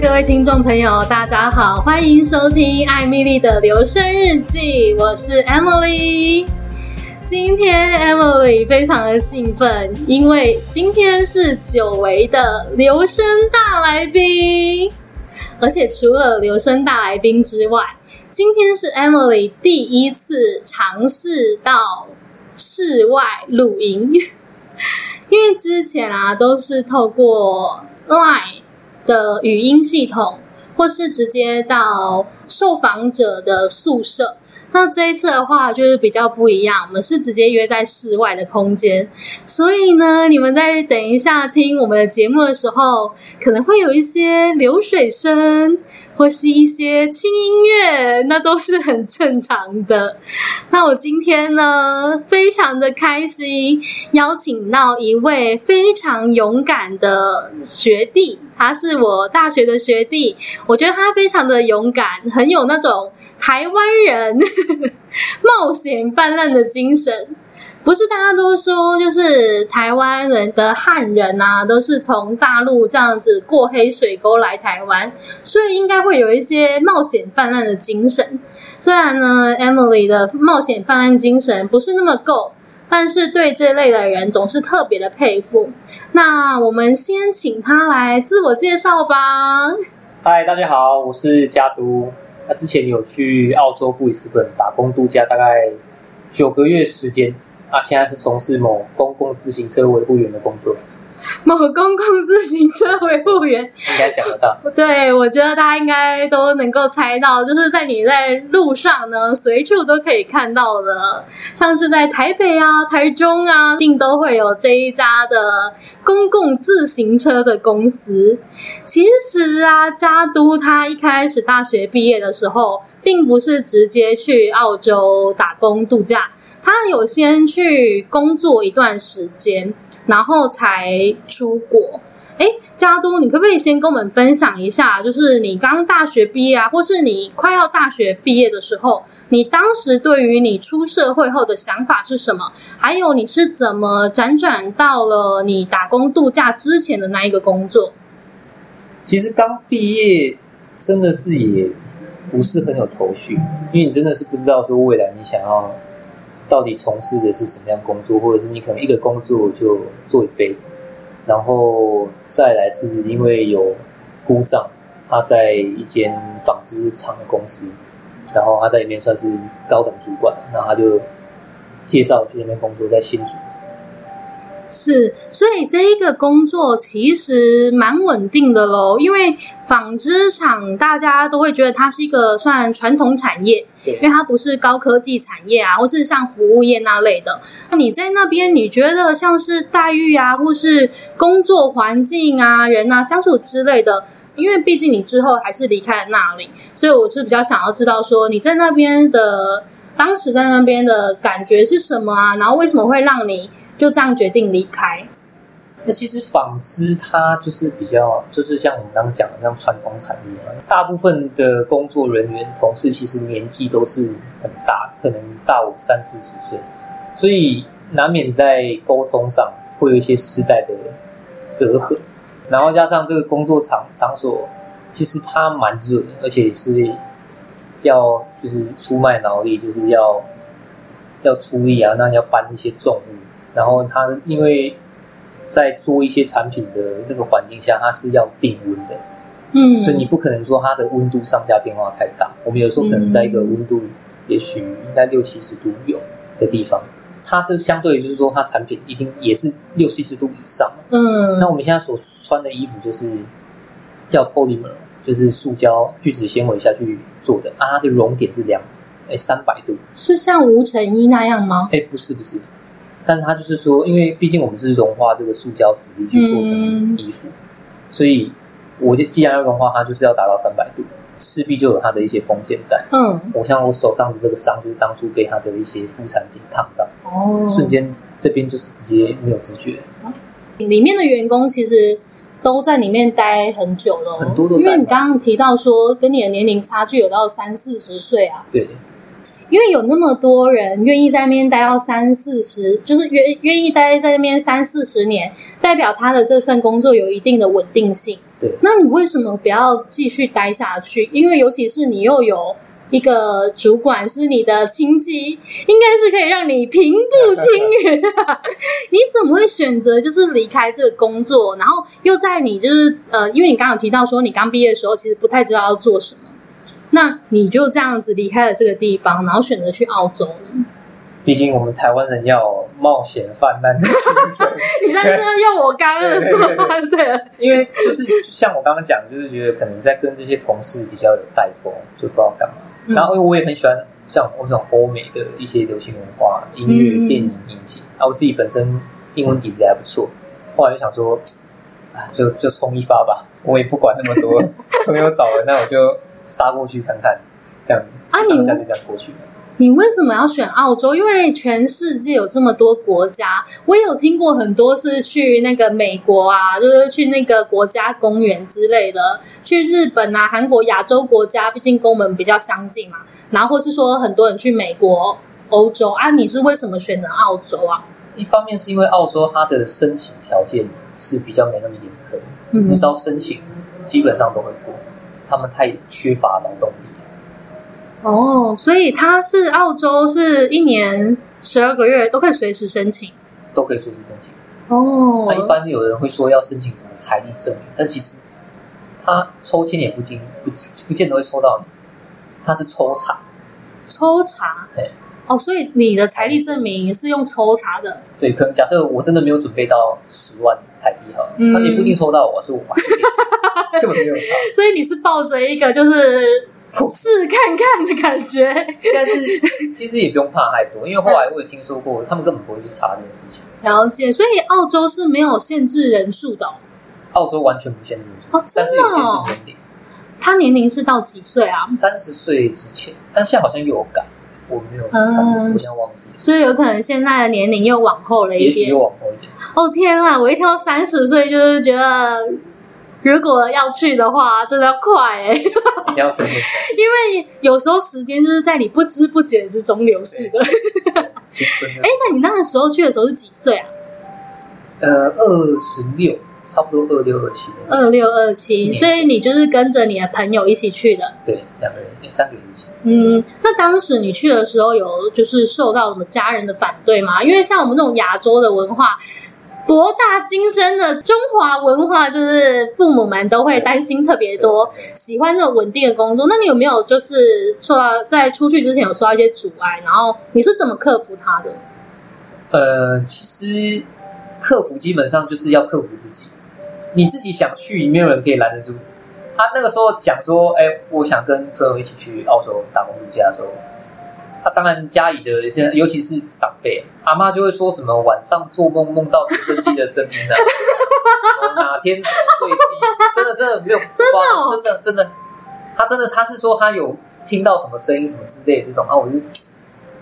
各位听众朋友，大家好，欢迎收听艾蜜莉的留声日记，我是 Emily。今天 Emily 非常的兴奋，因为今天是久违的留声大来宾，而且除了留声大来宾之外，今天是 Emily 第一次尝试到室外录音，因为之前啊都是透过 Line 的语音系统，或是直接到受访者的宿舍。那这一次的话，就是比较不一样，我们是直接约在室外的空间。所以呢，你们在等一下听我们的节目的时候，可能会有一些流水声。或是一些轻音乐，那都是很正常的。那我今天呢，非常的开心，邀请到一位非常勇敢的学弟，他是我大学的学弟，我觉得他非常的勇敢，很有那种台湾人 冒险泛滥的精神。不是大家都说，就是台湾人的汉人啊，都是从大陆这样子过黑水沟来台湾，所以应该会有一些冒险泛滥的精神。虽然呢，Emily 的冒险泛滥精神不是那么够，但是对这类的人总是特别的佩服。那我们先请他来自我介绍吧。嗨，大家好，我是家都。那之前有去澳洲布里斯本打工度假，大概九个月时间。啊，现在是从事某公共自行车维护员的工作。某公共自行车维护员，应该想得到。对，我觉得大家应该都能够猜到，就是在你在路上呢，随处都可以看到的，像是在台北啊、台中啊，一定都会有这一家的公共自行车的公司。其实啊，家都他一开始大学毕业的时候，并不是直接去澳洲打工度假。他有先去工作一段时间，然后才出国。哎，家都，你可不可以先跟我们分享一下，就是你刚大学毕业啊，或是你快要大学毕业的时候，你当时对于你出社会后的想法是什么？还有你是怎么辗转到了你打工度假之前的那一个工作？其实刚毕业真的是也不是很有头绪，因为你真的是不知道说未来你想要。到底从事的是什么样工作，或者是你可能一个工作就做一辈子，然后再来是因为有姑丈，他在一间纺织厂的公司，然后他在里面算是高等主管，然后他就介绍去那边工作，在新竹。是，所以这一个工作其实蛮稳定的喽，因为纺织厂大家都会觉得它是一个算传统产业，因为它不是高科技产业啊，或是像服务业那类的。那你在那边，你觉得像是待遇啊，或是工作环境啊、人啊相处之类的？因为毕竟你之后还是离开了那里，所以我是比较想要知道说你在那边的当时在那边的感觉是什么啊？然后为什么会让你？就这样决定离开。那其实纺织它就是比较，就是像我们刚刚讲的，像传统产业嘛，大部分的工作人员同事其实年纪都是很大，可能大我三四十岁，所以难免在沟通上会有一些世代的隔阂。然后加上这个工作场场所，其实它蛮热，而且是要就是出卖劳力，就是要要出力啊，那你要搬一些重物。然后它因为在做一些产品的那个环境下，它是要定温的，嗯，所以你不可能说它的温度上下变化太大。我们有时候可能在一个温度，也许应该六七十度有的地方，它的相对于就是说它产品已经也是六七十度以上，嗯。那我们现在所穿的衣服就是叫 polymer，就是塑胶聚酯纤维下去做的啊，它的熔点是两哎三百度，是像无尘衣那样吗？哎，不是不是。但是它就是说，因为毕竟我们是融化这个塑胶质地去做成衣服，嗯、所以我就既然要融化它，就是要达到三百度，势必就有它的一些风险在。嗯，我像我手上的这个伤，就是当初被它的一些副产品烫到，哦，瞬间这边就是直接没有知觉。里面的员工其实都在里面待很久了，很多都。因为你刚刚提到说，跟你的年龄差距有到三四十岁啊。对。因为有那么多人愿意在那边待到三四十，就是愿愿意待在那边三四十年，代表他的这份工作有一定的稳定性。对，那你为什么不要继续待下去？因为尤其是你又有一个主管是你的亲戚，应该是可以让你平步青云啊。你怎么会选择就是离开这个工作，然后又在你就是呃，因为你刚刚有提到说你刚毕业的时候其实不太知道要做什么，那你就这样子离开了这个地方，然后选择去澳洲呢？毕竟我们台湾人要冒险犯难的精神。你现在是要用我刚刚的说法对了，因为就是像我刚刚讲，就是觉得可能在跟这些同事比较有代沟，就不知道干嘛。嗯、然后因为我也很喜欢像我这种欧美的一些流行文化、音乐、嗯、电影、影集。啊，我自己本身英文底子还不错，后来就想说，啊，就就冲一发吧，我也不管那么多。朋友找了，那我就杀过去看看，这样啊，你一下就这样过去。你为什么要选澳洲？因为全世界有这么多国家，我也有听过很多是去那个美国啊，就是去那个国家公园之类的，去日本啊、韩国、亚洲国家，毕竟跟我们比较相近嘛。然后或是说很多人去美国、欧洲啊，你是为什么选择澳洲啊？一方面是因为澳洲它的申请条件是比较没那么严苛，嗯，你只要申请基本上都会过，他们太缺乏劳动力。哦，所以他是澳洲，是一年十二个月都可以随时申请，都可以随时申请。哦，那一般有人会说要申请什么财力证明，但其实他抽签也不经不不见得会抽到你，他是抽查，抽查。对，哦，所以你的财力证明是用抽查的。对，可能假设我真的没有准备到十万台币哈，嗯，他也不一定抽到我，是我 根本没有差。所以你是抱着一个就是。试看看的感觉，但是其实也不用怕太多，因为后来我也听说过，他们根本不会去查这件事情。了解，所以澳洲是没有限制人数的。澳洲完全不限制人数？但是有限制年龄。他年龄是到几岁啊？三十岁之前，但现在好像又有改，我没有，嗯，我忘记了。所以有可能现在的年龄又往后了一点，也许又往后一点。哦天啊！我一听到三十岁，就是觉得。如果要去的话，真的要快哎、欸！一定要省点 因为有时候时间就是在你不知不觉之中流逝的。哎、欸，那你那个时候去的时候是几岁啊？呃，二十六，差不多二六二七。二六二七，所以你就是跟着你的朋友一起去的。对，两个人，三个人一起。嗯，那当时你去的时候有就是受到什么家人的反对吗？因为像我们这种亚洲的文化。博大精深的中华文化，就是父母们都会担心特别多，喜欢这种稳定的工作。那你有没有就是受到在出去之前有受到一些阻碍？然后你是怎么克服它的？呃，其实克服基本上就是要克服自己。你自己想去，没有人可以拦得住。他那个时候讲说：“哎，我想跟朋友一起去澳洲打工度假的时候。”他当然家里的一些，尤其是长辈，阿妈就会说什么晚上做梦梦到直升机的声音啊，什么哪天什么坠机，真的真的没有，真的、哦、真的真的，他真的他是说他有听到什么声音什么之类的这种啊，我就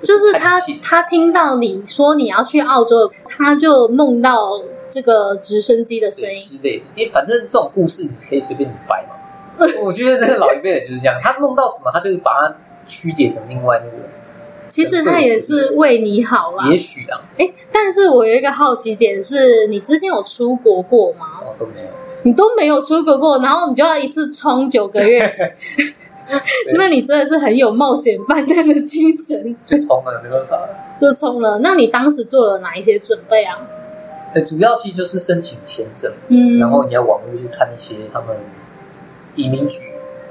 就是他他听到你说你要去澳洲，他就梦到这个直升机的声音。之类的，因为反正这种故事你可以随便你掰嘛，我觉得那个老一辈人就是这样，他梦到什么，他就是把它曲解成另外那个。其实他也是为你好啦，也许啊。哎，但是我有一个好奇点是，你之前有出国过吗？哦，都没有。你都没有出国过，然后你就要一次冲九个月，那你真的是很有冒险犯难的精神。就冲了，没办法了。就冲了。那你当时做了哪一些准备啊？主要其实就是申请签证，嗯，然后你要网络去看一些他们移民局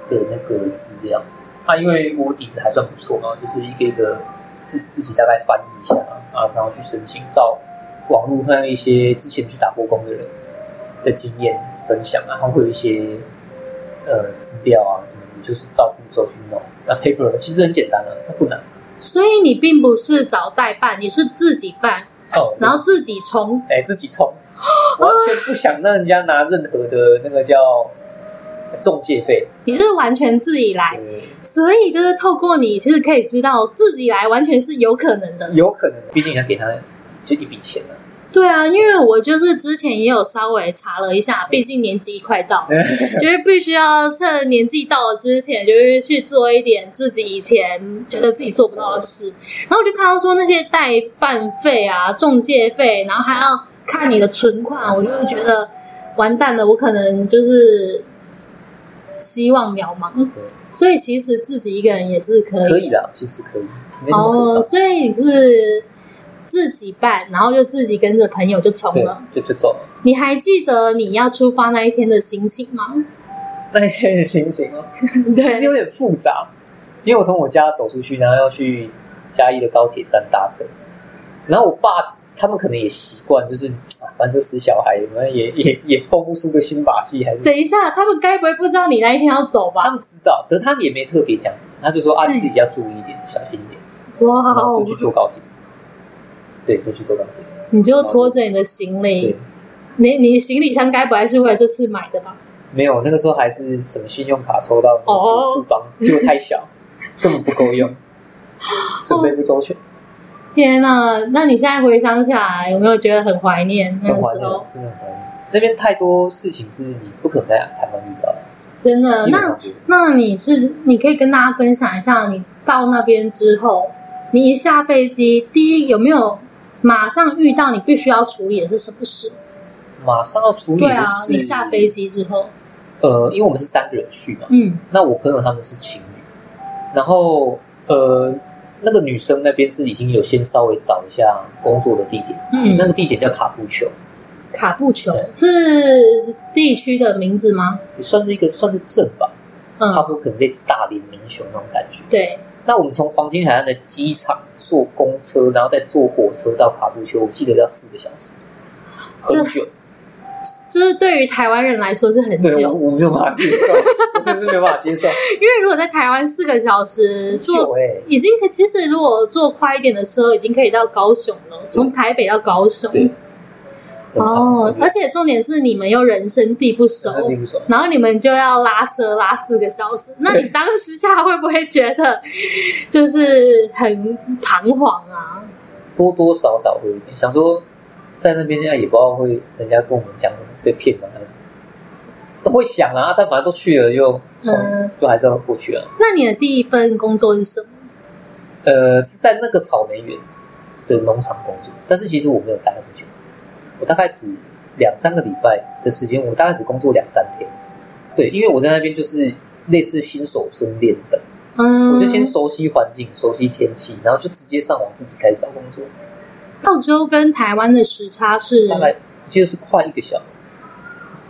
的那个资料。啊，因为我底子还算不错嘛，就是一个一个自自己大概翻译一下啊，然后去申请，找网络还有一些之前去打过工的人的经验分享，然后会有一些呃资料啊什么，你就是照步骤去弄。那 paper 其实很简单的，它不难。所以你并不是找代办，你是自己办哦，然后自己冲，哎，自己冲，完全不想让人家拿任何的那个叫中介费，你是完全自己来。所以就是透过你，其实可以知道自己来完全是有可能的，有可能。毕竟要给他就一笔钱了。对啊，因为我就是之前也有稍微查了一下，毕竟年纪快到，就是必须要趁年纪到了之前，就是去做一点自己以前觉得自己做不到的事。然后我就看到说那些代办费啊、中介费，然后还要看你的存款，我就会觉得完蛋了，我可能就是希望渺茫。对，所以其实自己一个人也是可以，可以的，其实可以。哦，所以你是自己办，然后就自己跟着朋友就冲了，就就走了。你还记得你要出发那一天的心情吗？那一天的心情哦，对，其实有点复杂，因为我从我家走出去，然后要去嘉义的高铁站搭车，然后我爸他们可能也习惯，就是反正这死小孩，反正也 也也蹦不出个新把戏，还是等一下，他们该不会不知道你那一天要走吧？他们知道，可是他们也没特别讲什么，他就说啊，自己要注意一点，小心一点。哇，就去坐高铁，对，就去坐高铁。你就拖着你的行李，你你行李箱该不会是为了这次买的吧？没有，那个时候还是什么信用卡抽到富邦，结果太小，根本不够用，准备不周全。天哪！那你现在回想起来，有没有觉得很怀念那个时候？真的很怀念，那边太多事情是你不可能在台湾遇到的。真的？那那你是你可以跟大家分享一下，你到那边之后。你一下飞机，第一有没有马上遇到你必须要处理的是什么事？马上要处理的是，对啊，你下飞机之后，呃，因为我们是三个人去嘛，嗯，那我朋友他们是情侣，然后呃，那个女生那边是已经有先稍微找一下工作的地点，嗯，那个地点叫卡布丘，卡布丘是地区的名字吗？也算是一个算是镇吧，嗯，差不多可能类似大连、民雄那种感觉，对。那我们从黄金海岸的机场坐公车，然后再坐火车到卡布丘，我记得要四个小时，很久。这是对于台湾人来说是很久，我没有办法接受，我真是没有办法接受。因为如果在台湾四个小时坐，欸、已经其实如果坐快一点的车，已经可以到高雄了，从台北到高雄。对哦，而且重点是你们又人生地不熟，地不熟，然后你们就要拉车拉四个小时，那你当时下会不会觉得就是很彷徨啊？多多少少会有点，想说在那边现在也不知道会人家跟我们讲什么被骗了还是什么，都会想啊，但反正都去了就从、嗯、就还是要过去了。那你的第一份工作是什么？呃，是在那个草莓园的农场工作，但是其实我没有待很久。我大概只两三个礼拜的时间，我大概只工作两三天。对，因为我在那边就是类似新手村练的，嗯，我就先熟悉环境、熟悉天气，然后就直接上网自己开始找工作。澳洲跟台湾的时差是大概我记得是快一个小时，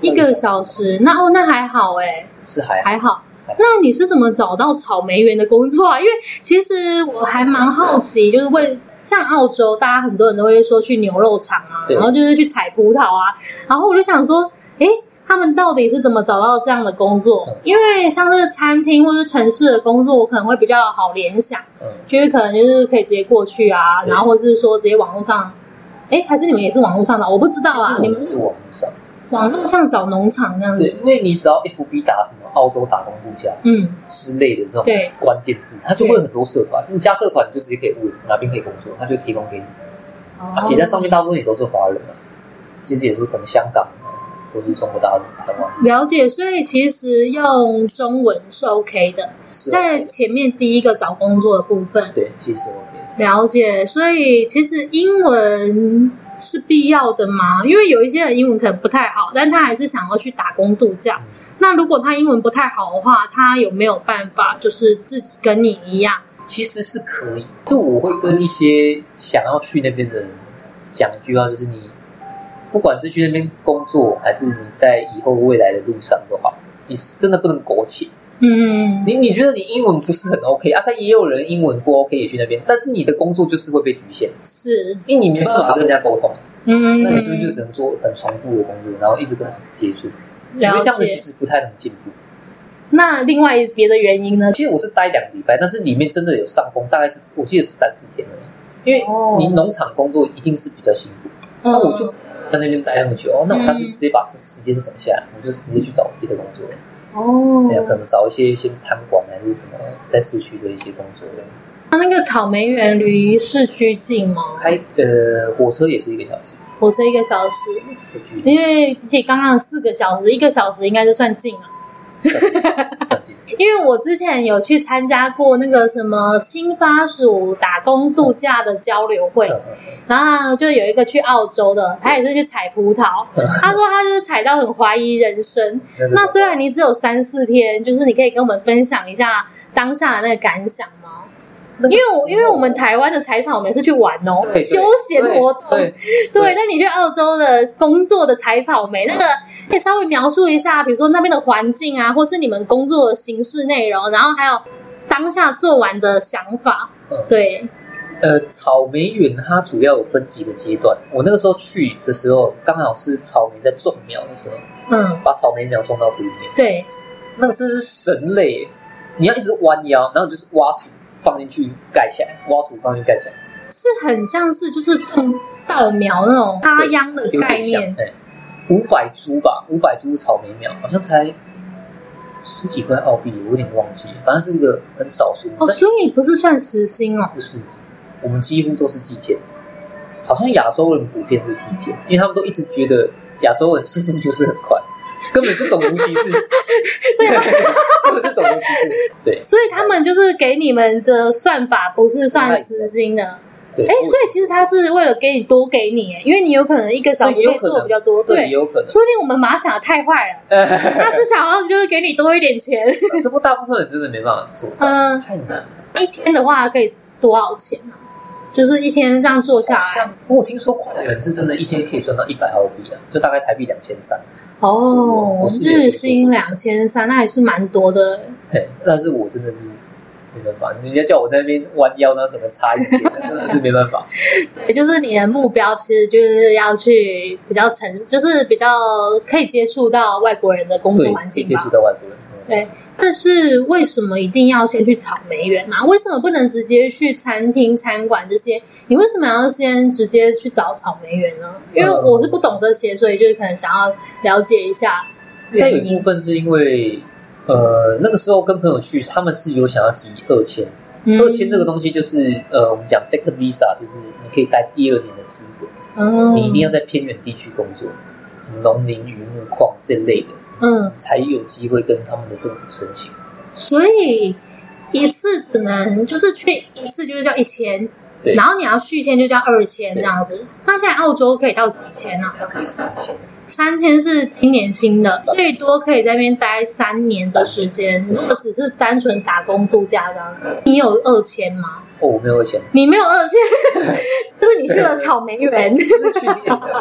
一个小时。那哦，那还好哎，是还还好。那你是怎么找到草莓园的工作啊？因为其实我还蛮好奇，就是为。像澳洲，大家很多人都会说去牛肉厂啊，然后就是去采葡萄啊，然后我就想说，诶，他们到底是怎么找到这样的工作？因为像这个餐厅或者是城市的工作，我可能会比较好联想，就是可能就是可以直接过去啊，然后或是说直接网络上，哎，还是你们也是网络上的？我不知道啊，你们是网络上。网络上找农场那样子，对，因为你只要 FB 打什么澳洲打工度假，嗯之类的这种关键字，它就会很多社团。你加社团，你就直接可以问哪边可以工作，它就提供给你。而且在上面大部分也都是华人啊，其实也是可能香港或是中国大陆、台湾。了解，所以其实用中文是 OK 的，在前面第一个找工作的部分，对，其实 OK。了解，所以其实英文。是必要的吗？因为有一些人英文可能不太好，但他还是想要去打工度假。那如果他英文不太好的话，他有没有办法，就是自己跟你一样？其实是可以。就我会跟一些想要去那边的人讲一句话，就是你不管是去那边工作，还是你在以后未来的路上都好，你是真的不能苟且。嗯，你你觉得你英文不是很 OK 啊？但也有人英文不 OK 也去那边，但是你的工作就是会被局限，是，因为你没办法跟人家沟通。嗯，那你是不是就只能做很重复的工作，然后一直跟人接触？因为这样子其实不太能进步。那另外别的原因呢？其实我是待两个礼拜，但是里面真的有上工，大概是我记得是三四天而已。因为你农场工作一定是比较辛苦，那、哦、我就在那边待那么久，哦，那我干脆直接把时时间省下来，我就直接去找别的工作。哦，对啊，可能找一些一些餐馆还是什么在市区的一些工作。那那个草莓园离市区近吗？开呃，火车也是一个小时。火车一个小时，因为比起刚刚四个小时，一个小时应该是算近了。算近。因为我之前有去参加过那个什么青发署打工度假的交流会，嗯、然后就有一个去澳洲的，他也是去采葡萄，嗯、他说他就是采到很怀疑人生。嗯、那虽然你只有三四天，就是你可以跟我们分享一下当下的那个感想。因为我因为我们台湾的采草莓是去玩哦，休闲活动。对，对，那你去澳洲的工作的采草莓，那个可以稍微描述一下，比如说那边的环境啊，或是你们工作的形式内容，然后还有当下做完的想法。对，呃，草莓园它主要有分几个阶段。我那个时候去的时候，刚好是草莓在种苗的时候，嗯，把草莓苗种到土里面。对，那个是神类，你要一直弯腰，然后就是挖土。放进去盖起来，挖土放进去盖起来，是很像是就是种稻苗那种插秧的概念。对，五百株吧，五百株草莓苗，好像才十几块澳币，我有点忘记。反正是一个很少数。哦，所以不是算时薪哦？不是，我们几乎都是计件。好像亚洲人普遍是计件，因为他们都一直觉得亚洲人速度就是很快。根本是种族歧视，所以 根本是种族歧视。对，所以他们就是给你们的算法不是算时薪的。对，哎，所以其实他是为了给你多给你，因为你有可能一个小时可以做比较多。对，有可能。说不定我们马想的太坏了，他是想要就是给你多一点钱。这不大部分人真的没办法做，嗯，太难了。一天的话可以多少钱呢？就是一天这样做下来，我听说快人是真的一天可以赚到一百澳币啊，就大概台币两千三。哦，日薪两千三，那还是蛮多的。嘿，但是我真的是没办法，人家叫我在那边弯腰，那怎么差一点，真的是没办法。也就是你的目标，其实就是要去比较成，就是比较可以接触到外国人的工作环境吧。接触到外国人，对。但是为什么一定要先去草莓园呢？为什么不能直接去餐厅、餐馆这些？你为什么要先直接去找草莓园呢？因为我是不懂这些，所以就是可能想要了解一下原因。但有一部分是因为，呃，那个时候跟朋友去，他们是有想要集二千。嗯、二千这个东西就是，呃，我们讲 second visa，就是你可以待第二年的资格。嗯，你一定要在偏远地区工作，什么农林渔牧矿这类的。嗯，才有机会跟他们的政府申请。所以一次只能就是去一次，就是叫一签。对，然后你要续签就叫二签这样子。那现在澳洲可以到几签呢？它可以三签。三签是挺年新的，最多可以在那边待三年的时间。如果只是单纯打工度假这样子，你有二签吗？哦，我没有二签。你没有二签，就是你去了草莓园，就是去，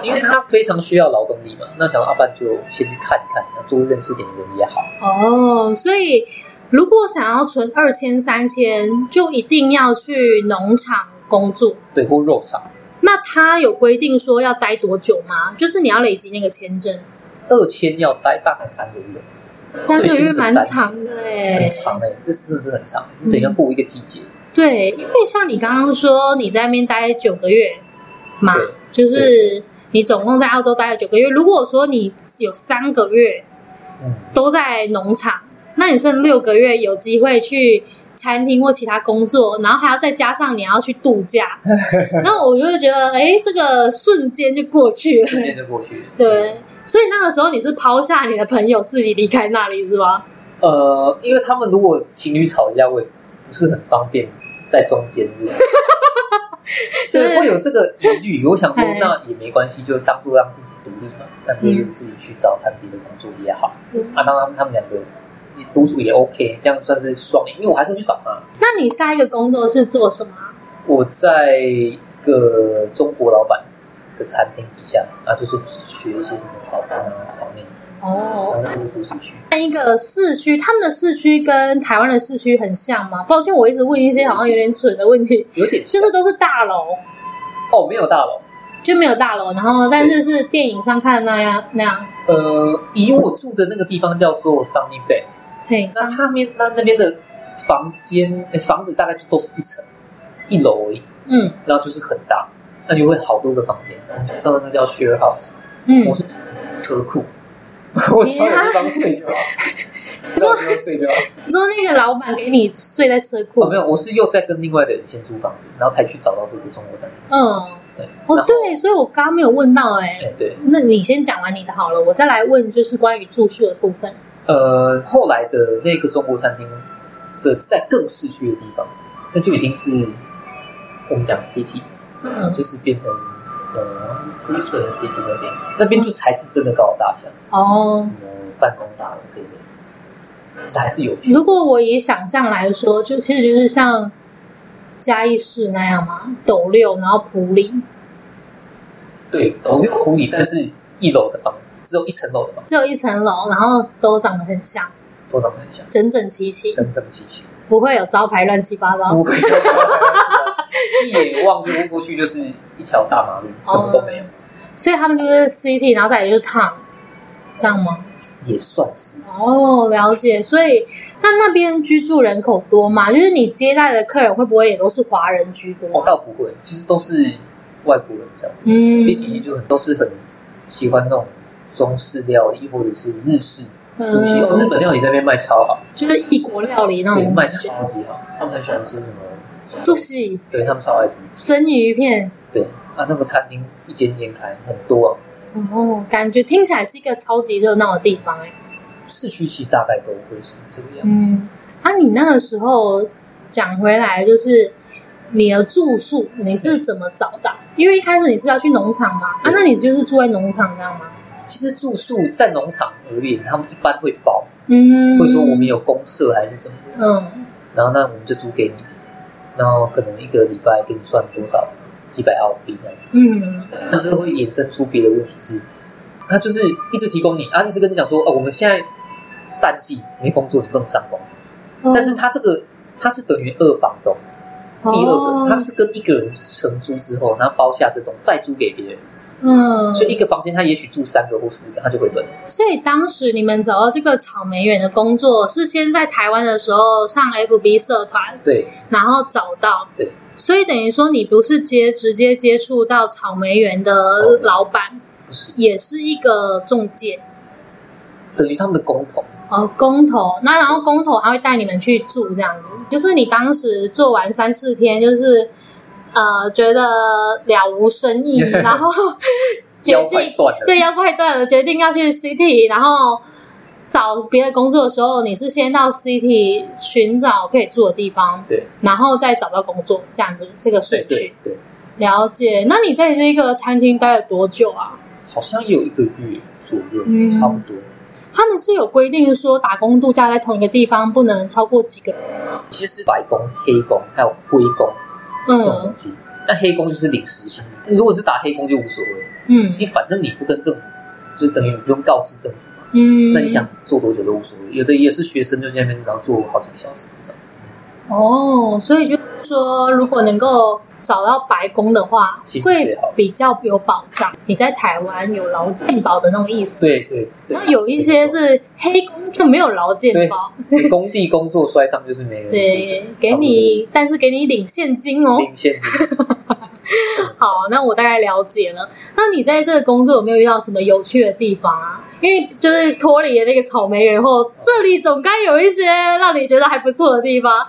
因为他非常需要劳动力嘛。那想到阿范就先去看一看，多认识点人也好。哦，所以如果想要存二千、三千，就一定要去农场工作，对，或肉场。那他有规定说要待多久吗？就是你要累积那个签证。二签要待大概三个月，三个月蛮长的哎，很长哎，这真的是很长，你等于要过一个季节。对，因为像你刚刚说你在那边待九个月嘛，就是你总共在澳洲待了九个月。如果说你有三个月都在农场，嗯、那你剩六个月有机会去餐厅或其他工作，然后还要再加上你要去度假，那我就会觉得，哎，这个瞬间就过去了，瞬间就过去了。对，所以那个时候你是抛下你的朋友自己离开那里是吗？呃，因为他们如果情侣吵架，会不是很方便。在中间，对，会有这个疑虑。我想说，那也没关系，就当做让自己独立嘛，那就自己去找看别的工作也好。嗯啊，当然他们两个独处也 OK，这样算是双赢，因为我还是去找嘛。那你下一个工作是做什么？我在一个中国老板的餐厅底下，啊，就是学一些什么炒饭啊、炒面。哦，那是市区。那一个市区，他们的市区跟台湾的市区很像吗？抱歉，我一直问一些好像有点蠢的问题。有点，就是都是大楼。哦，没有大楼，就没有大楼。然后，但是是电影上看的那样那样。呃，以我住的那个地方叫做 Sunny Bank。对，那他们那那边的房间，房子大概就都是一层一楼而已。嗯，然后就是很大，那就会好多个房间。他们那叫 Share House。嗯，我是车库。我找个地方睡就好，找个地方睡就好。你说那个老板给你睡在车库？哦，没有，我是又在跟另外的人先租房子，然后才去找到这个中国餐厅。嗯，对。哦，对，所以我刚刚没有问到，哎，对。那你先讲完你的好了，我再来问，就是关于住宿的部分。呃，后来的那个中国餐厅的在更市区的地方，那就已经是我们讲 city，嗯，就是变成呃 Brisbane city 那边，那边就才是真的高楼大厦哦，什么办公大楼这类，这还是有趣。如果我以想象来说，就其实就是像嘉义市那样嘛，斗六，然后普里，对，斗六普里，但是一楼的房。只有一层楼的吗？只有一层楼，然后都长得很像，都长得很像，整整齐齐，整整齐齐，不会有招牌乱七八糟，不会，一眼望过过去就是一条大马路，什么都没有。哦，所以他们就是 city，然后再来就是 town，这样吗？也算是哦，了解。所以那那边居住人口多吗？就是你接待的客人会不会也都是华人居多？哦，倒不会，其实都是外国人这样。嗯，city 就很都是很喜欢那种。中式料理或者是日式，嗯，日本料理在那边卖超好，就是异国料理那种卖超级好。他们很喜欢吃什么？寿喜，对他们超爱吃生鱼片。对啊，那个餐厅一间一间开很多啊。哦，感觉听起来是一个超级热闹的地方哎。市区其实大概都会是这个样子。嗯，啊，你那个时候讲回来，就是你的住宿你是怎么找到？因为一开始你是要去农场嘛，啊，那你就是住在农场这样吗？其实住宿在农场而言，他们一般会包，嗯，会说我们有公社还是什么然后那我们就租给你，然后可能一个礼拜给你算多少几百澳币这样，嗯，但是会衍生出别的问题是，他就是一直提供你啊，一直跟你讲说哦，我们现在淡季没工作，你不能上工，哦，但是他这个他是等于二房东，第二个他是跟一个人承租之后，然后包下这栋再租给别人。嗯，所以一个房间他也许住三个或四个，他就回本。所以当时你们找到这个草莓园的工作，是先在台湾的时候上 FB 社团，对，然后找到，对。所以等于说你不是接直接接触到草莓园的老板，哦，不是，也是一个中介，等于他们的工头。哦，工头。那然后工头他会带你们去住这样子，就是你当时做完三四天，就是。呃，觉得了无生意，然后决定对腰快断了，决定要去 City，然后找别的工作的时候，你是先到 City 寻找可以住的地方，对，然后再找到工作，这样子这个顺序。对，了解。那你在这个餐厅待了多久啊？好像有一个月左右，嗯，差不多。他们是有规定说，打工度假在同一个地方不能超过几个人。其实白工、黑工还有灰工。嗯，那黑工就是领时薪。如果是打黑工就无所谓，嗯，因为反正你不跟政府，就等于你不用告知政府嘛，嗯，那你想做多久都无所谓。有的也是学生，就在那边只要做好几个小时这种。哦，所以就是说，如果能够找到白工的话，会比较有保障。你在台湾有劳健保的那种意思，对对对。那有一些是黑工就没有劳健保，工地工作摔伤就是没人。对，给你，但是给你领现金哦，领现金。好，那我大概了解了。那你在这个工作有没有遇到什么有趣的地方啊？因为就是脱离了那个草莓园后，这里总该有一些让你觉得还不错的地方。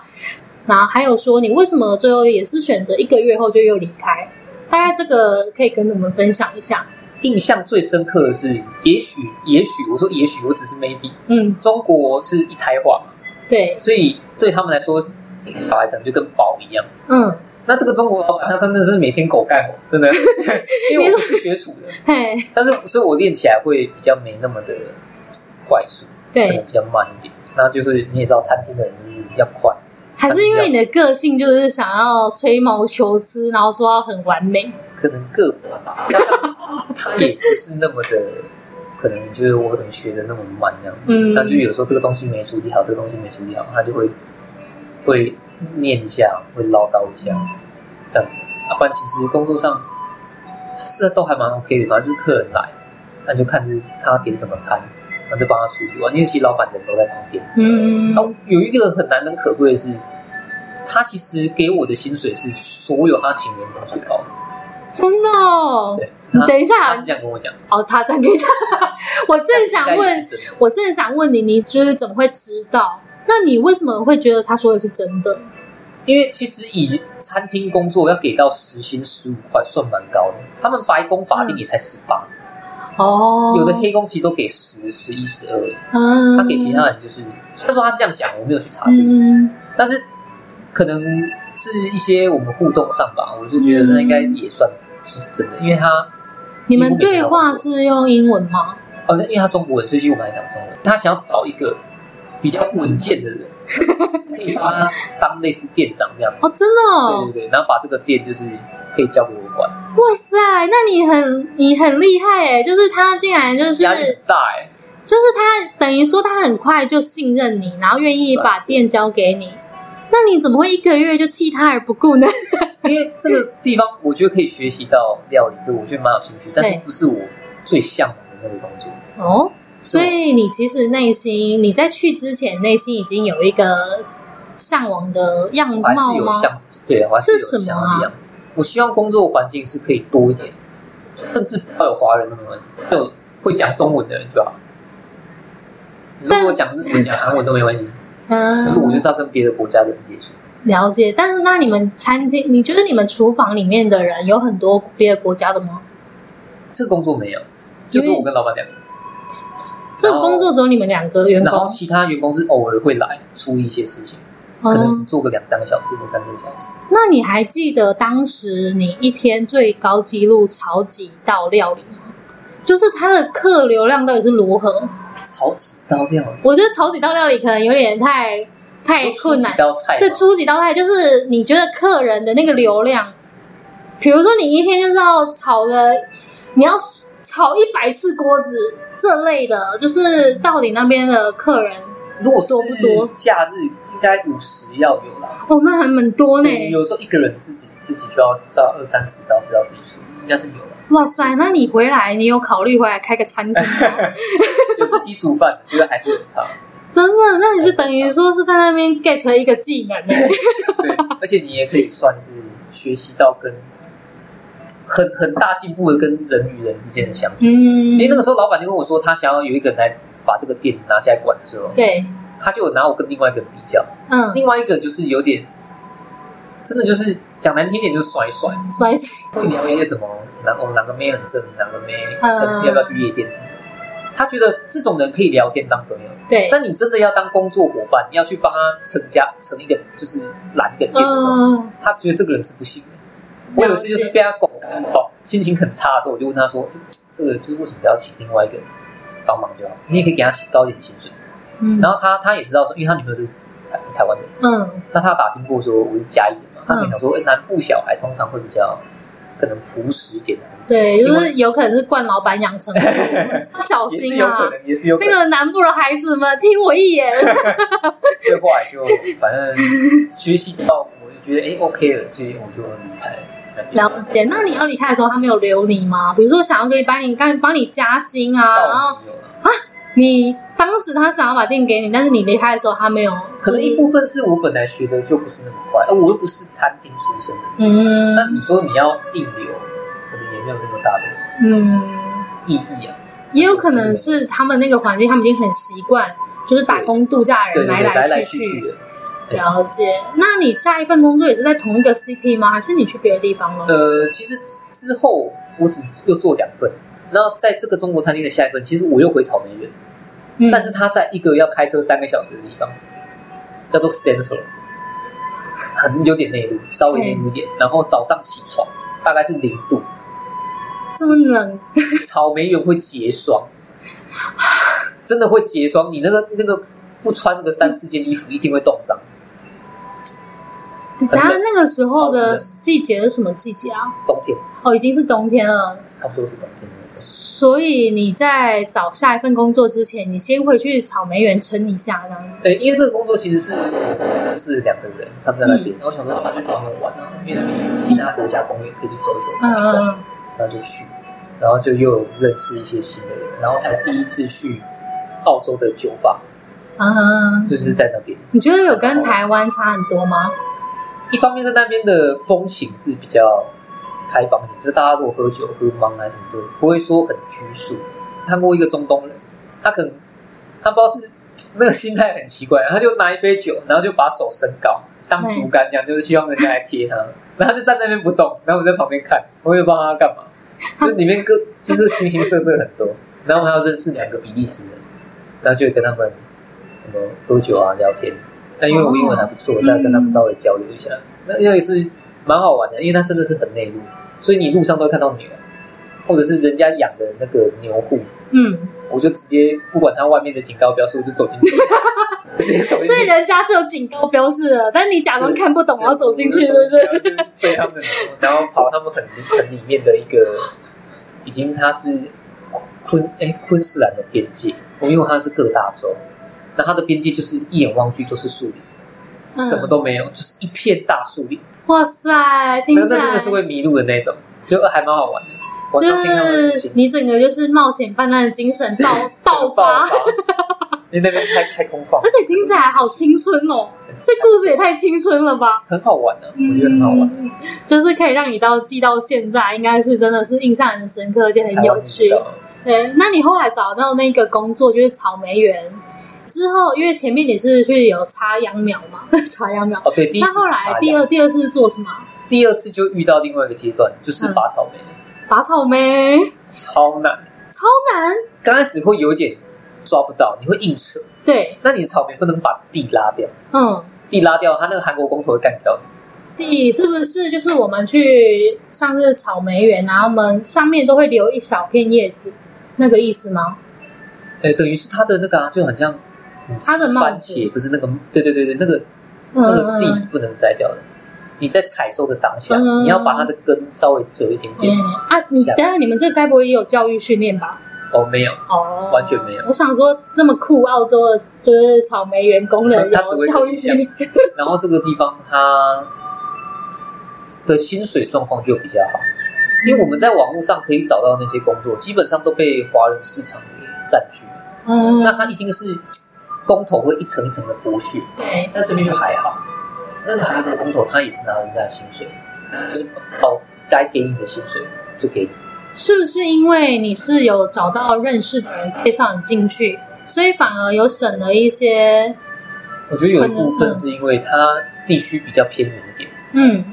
然后还有说，你为什么最后也是选择一个月后就又离开？大概这个可以跟我们分享一下。印象最深刻的是，也许，也许我说也许，我只是 maybe。嗯，中国是一胎化嘛？对，所以对他们来说，小孩可能就跟宝一样。嗯，那这个中国老板他真的是每天狗干活，真的，因为我不是学厨的，嘿，但是所以我练起来会比较没那么的快速，对，可能比较慢一点。那就是你也知道，餐厅的人就是比较快。还是因为你的个性就是想要吹毛求疵，然后做到很完美。可能个性吧，他也不是那么的，可能就是我可能学的那么慢这样。嗯，那就有时候这个东西没处理好，这个东西没处理好，他就会会念一下，会唠叨一下，这样子。啊，不然其实工作上是都还蛮 OK 的，反正就是客人来，那就看是他点什么餐。那就帮他处理完，因为其实老板人都在旁边。嗯，然后有一个很难能可贵的是，他其实给我的薪水是所有他请员工最高的。真的哦？等一下，他是这样跟我讲。哦，他这样跟我讲。我正想问，我正想问你，你就是怎么会知道？那你为什么会觉得他说的是真的？因为其实以餐厅工作要给到时薪十五块，算蛮高的。他们白宫法定也才十八。哦，有的黑工其实都给十、十一、十二，嗯，他给其他人就是，他说他是这样讲，我没有去查这个，嗯，但是可能是一些我们互动上吧，我就觉得那应该也算是真的，因为他你们对话是用英文吗？哦，因为他中国人，所以我们还讲中文。他想要找一个比较稳健的人，可以把他当类似店长这样。哦，真的哦，对对对，然后把这个店就是可以交给我管。哇塞，那你很你很厉害哎！就是他竟然就是压力大哎，就是他等于说他很快就信任你，然后愿意把店交给你。那你怎么会一个月就弃他而不顾呢？因为 这个地方我觉得可以学习到料理，这我觉得蛮有兴趣，但是不是我最向往的那个工作哦。所以你其实内心你在去之前内心已经有一个向往的样貌吗？对，是什么啊？我希望工作环境是可以多一点，甚至不要有华人都没关系，还有会讲中文的人就好。如果讲日文、讲韩文都没关系。嗯，可是我就是要跟别的国家的人接触。了解，但是那你们餐厅，你觉得你们厨房里面的人有很多别的国家的吗？这个工作没有，就是我跟老板两个。这个工作只有你们两个员工，然后其他员工是偶尔会来处理一些事情。可能只做个两三个小时或三四个小时。那你还记得当时你一天最高纪录炒几道料理吗？就是它的客流量到底是如何？炒几道料理？我觉得炒几道料理可能有点太太困难。道菜？对，出几道菜就是你觉得客人的那个流量，比如说你一天就是要炒个，你要炒一百次锅子这类的，就是到底那边的客人如果多不多？假日。应该五十要有啦，哦，那还蛮多呢。有时候一个人自己自己就要烧二三十道是要自己煮，应该是有了。哇塞，那你回来，你有考虑回来开个餐厅吗？有自己煮饭，觉得还是很差。真的？那你是等于说是在那边 get 一个技能？对，而且你也可以算是学习到跟很很大进步的跟人与人之间的相处。嗯，因为那个时候老板就跟我说，他想要有一个人来把这个店拿下来管的时候，对。他就有拿我跟另外一个人比较，嗯，另外一个就是有点，真的就是讲难听点就是甩甩甩甩，会聊一些什么，哪哦哪个妹很正，哪个妹可能要不要去夜店什么的。他觉得这种人可以聊天当朋友，对。但你真的要当工作伙伴，你要去帮他成家成一个就是揽一个店的时候，他觉得这个人是不行的。我有一次就是被他拱开，心情很差的时候，我就问他说：“这个就是为什么不要请另外一个人帮忙就好？你也可以给他高一点薪水。”嗯、然后他他也知道说，因为他女朋友是台台湾人，嗯，那他打听过说我是嘉义的嘛，他可能想说，哎、嗯，南部小孩通常会比较可能朴实一点的，对，就是有可能是惯老板养成的，小心啊，也是有可能，也是有可能。那个南部的孩子们，听我一言，这后来就反正学习到，我就觉得哎，OK 了，所以我就离开。了解。那你要离开的时候，他没有留你吗？比如说想要给你帮你帮帮你加薪啊，然后啊，你。当时他想要把店给你，但是你离开的时候他没有。可能一部分是我本来学的就不是那么快，而我又不是餐厅出身的。嗯。那你说你要硬留，可能也没有那么大的嗯意义啊。也有可能是他们那个环境，他们已经很习惯，就是打工度假的人来来去去。了解。那你下一份工作也是在同一个 city 吗？还是你去别的地方了？呃，其实之后我只又做两份，然后在这个中国餐厅的下一份，其实我又回草莓园。但是他在一个要开车三个小时的地方，叫做 Stencil，很有点内陆，稍微内陆一点。然后早上起床大概是零度，这么冷。草莓园会结霜，真的会结霜。你那个那个不穿那个三四件衣服，一定会冻伤。然后那个时候的季节是什么季节啊？冬天。哦，已经是冬天了。差不多是冬天。所以你在找下一份工作之前，你先回去草莓园撑一下呢？对，因为这个工作其实是是两个人，他们在那边。然后我想说，他去草莓园玩啊，因为那边有其他国家公园可以去走一走。嗯嗯嗯。然后就去，然后就又认识一些新的人，然后才第一次去澳洲的酒吧。嗯。就是在那边。你觉得有跟台湾差很多吗？一方面是那边的风情是比较。开放一点，就大家如果喝酒、喝茫啊什么的，不会说很拘束。看过一个中东人，他可能他不知道是那个心态很奇怪，他就拿一杯酒，然后就把手伸高当竹竿这样，就是希望人家来贴他，然后他就站那边不动，然后我在旁边看，我会帮他干嘛？就里面各就是形形色色很多。然后还要认识两个比利时人，然后就会跟他们什么喝酒啊聊天。但因为我英文还不错，所以要跟他们稍微交流一下。那因为是蛮好玩的，因为它真的是很内陆，所以你路上都会看到牛，或者是人家养的那个牛户。嗯，我就直接不管它外面的警告标识，我就 走进去。所以人家是有警告标示的，但你假装看不懂，然后走进去，对不对？所以他们的牛，然后跑他们很很里面的一个，已经它是。昆哎，昆士兰的边界，我因为它是各大洲，那它的边界就是一眼望去都是树林，嗯、什么都没有，就是一片大树林。哇塞，听起来真的是会迷路的那种，就还蛮好玩的。就是你整个就是冒险犯难的精神爆 爆发，你那边太太空旷，而且听起来好青春哦，这故事也太青春了吧，很好玩的、啊，我觉得很好玩、嗯，就是可以让你到记到现在，应该是真的是印象很深刻，而且很有趣。对，那你后来找到那个工作就是草莓园之后，因为前面你是去有插秧苗嘛，插秧苗。哦，对，第一次。那后来第二第二次是做什么？第二次就遇到另外一个阶段，就是拔草莓。嗯、拔草莓超难，超难。刚开始会有点抓不到，你会硬扯。对，那你草莓不能把地拉掉。嗯，地拉掉，他那个韩国工头会干掉你。地是不是就是我们去上这个草莓园，然后我们上面都会留一小片叶子？那个意思吗？哎，等于是它的那个啊，就很像它的番茄，不是那个？对对对对，那个那个地是不能摘掉的。你在采收的当下，你要把它的根稍微折一点点啊。你等下，你们这该不会也有教育训练吧？哦，没有，哦，完全没有。我想说，那么酷，澳洲的就是草莓员工人 有教育训练。然后这个地方他的薪水状况就比较好。因为我们在网络上可以找到那些工作，基本上都被华人市场给占据了。嗯，那他已经是工头会一层一层的剥削。对，但这边就还好。那个韩国工头他也是拿人家的薪水，就是好该给你的薪水就给你。是不是因为你是有找到认识的人介绍你进去，所以反而有省了一些？我觉得有一部分是因为他地区比较偏远一点。嗯。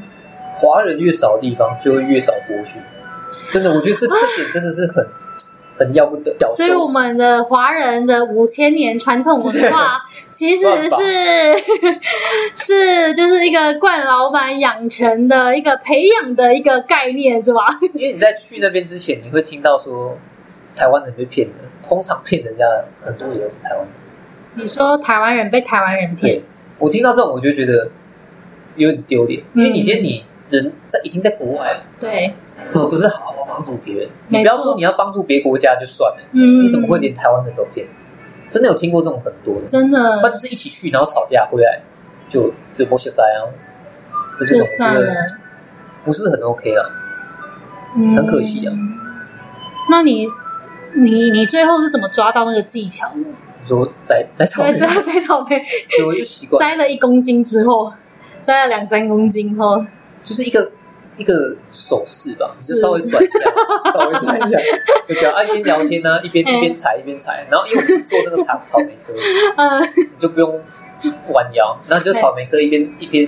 华人越少的地方，就会越少剥削。真的，我觉得这这点真的是很很要不得。所以，我们的华人的五千年传统文化，其实是 是就是一个惯老板养成的一个培养的一个概念，是吧？因为你在去那边之前，你会听到说台湾人被骗的，通常骗人家很多也都是台湾人。你说台湾人被台湾人骗，我听到这种，我就觉得有点丢脸，因为你今天你。人在已经在国外了，对，不是好好帮助别人。你不要说你要帮助别国家就算了，嗯，你怎么会连台湾人都骗？真的有听过这种很多的，真的，那就是一起去，然后吵架回来就就剥削塞啊，这种我觉得不是很 OK 了，很可惜啊。那你你你最后是怎么抓到那个技巧呢？你说摘摘草莓，摘草莓，我就习惯摘 了一公斤之后，摘了两三公斤后。就是一个一个手势吧，你就稍微转一下，稍微转一下，就这样啊，一边聊天呢，一边 一边踩一边踩，然后因为我们是坐那个长草莓车，嗯，你就不用弯腰，然后你就草莓车一边一边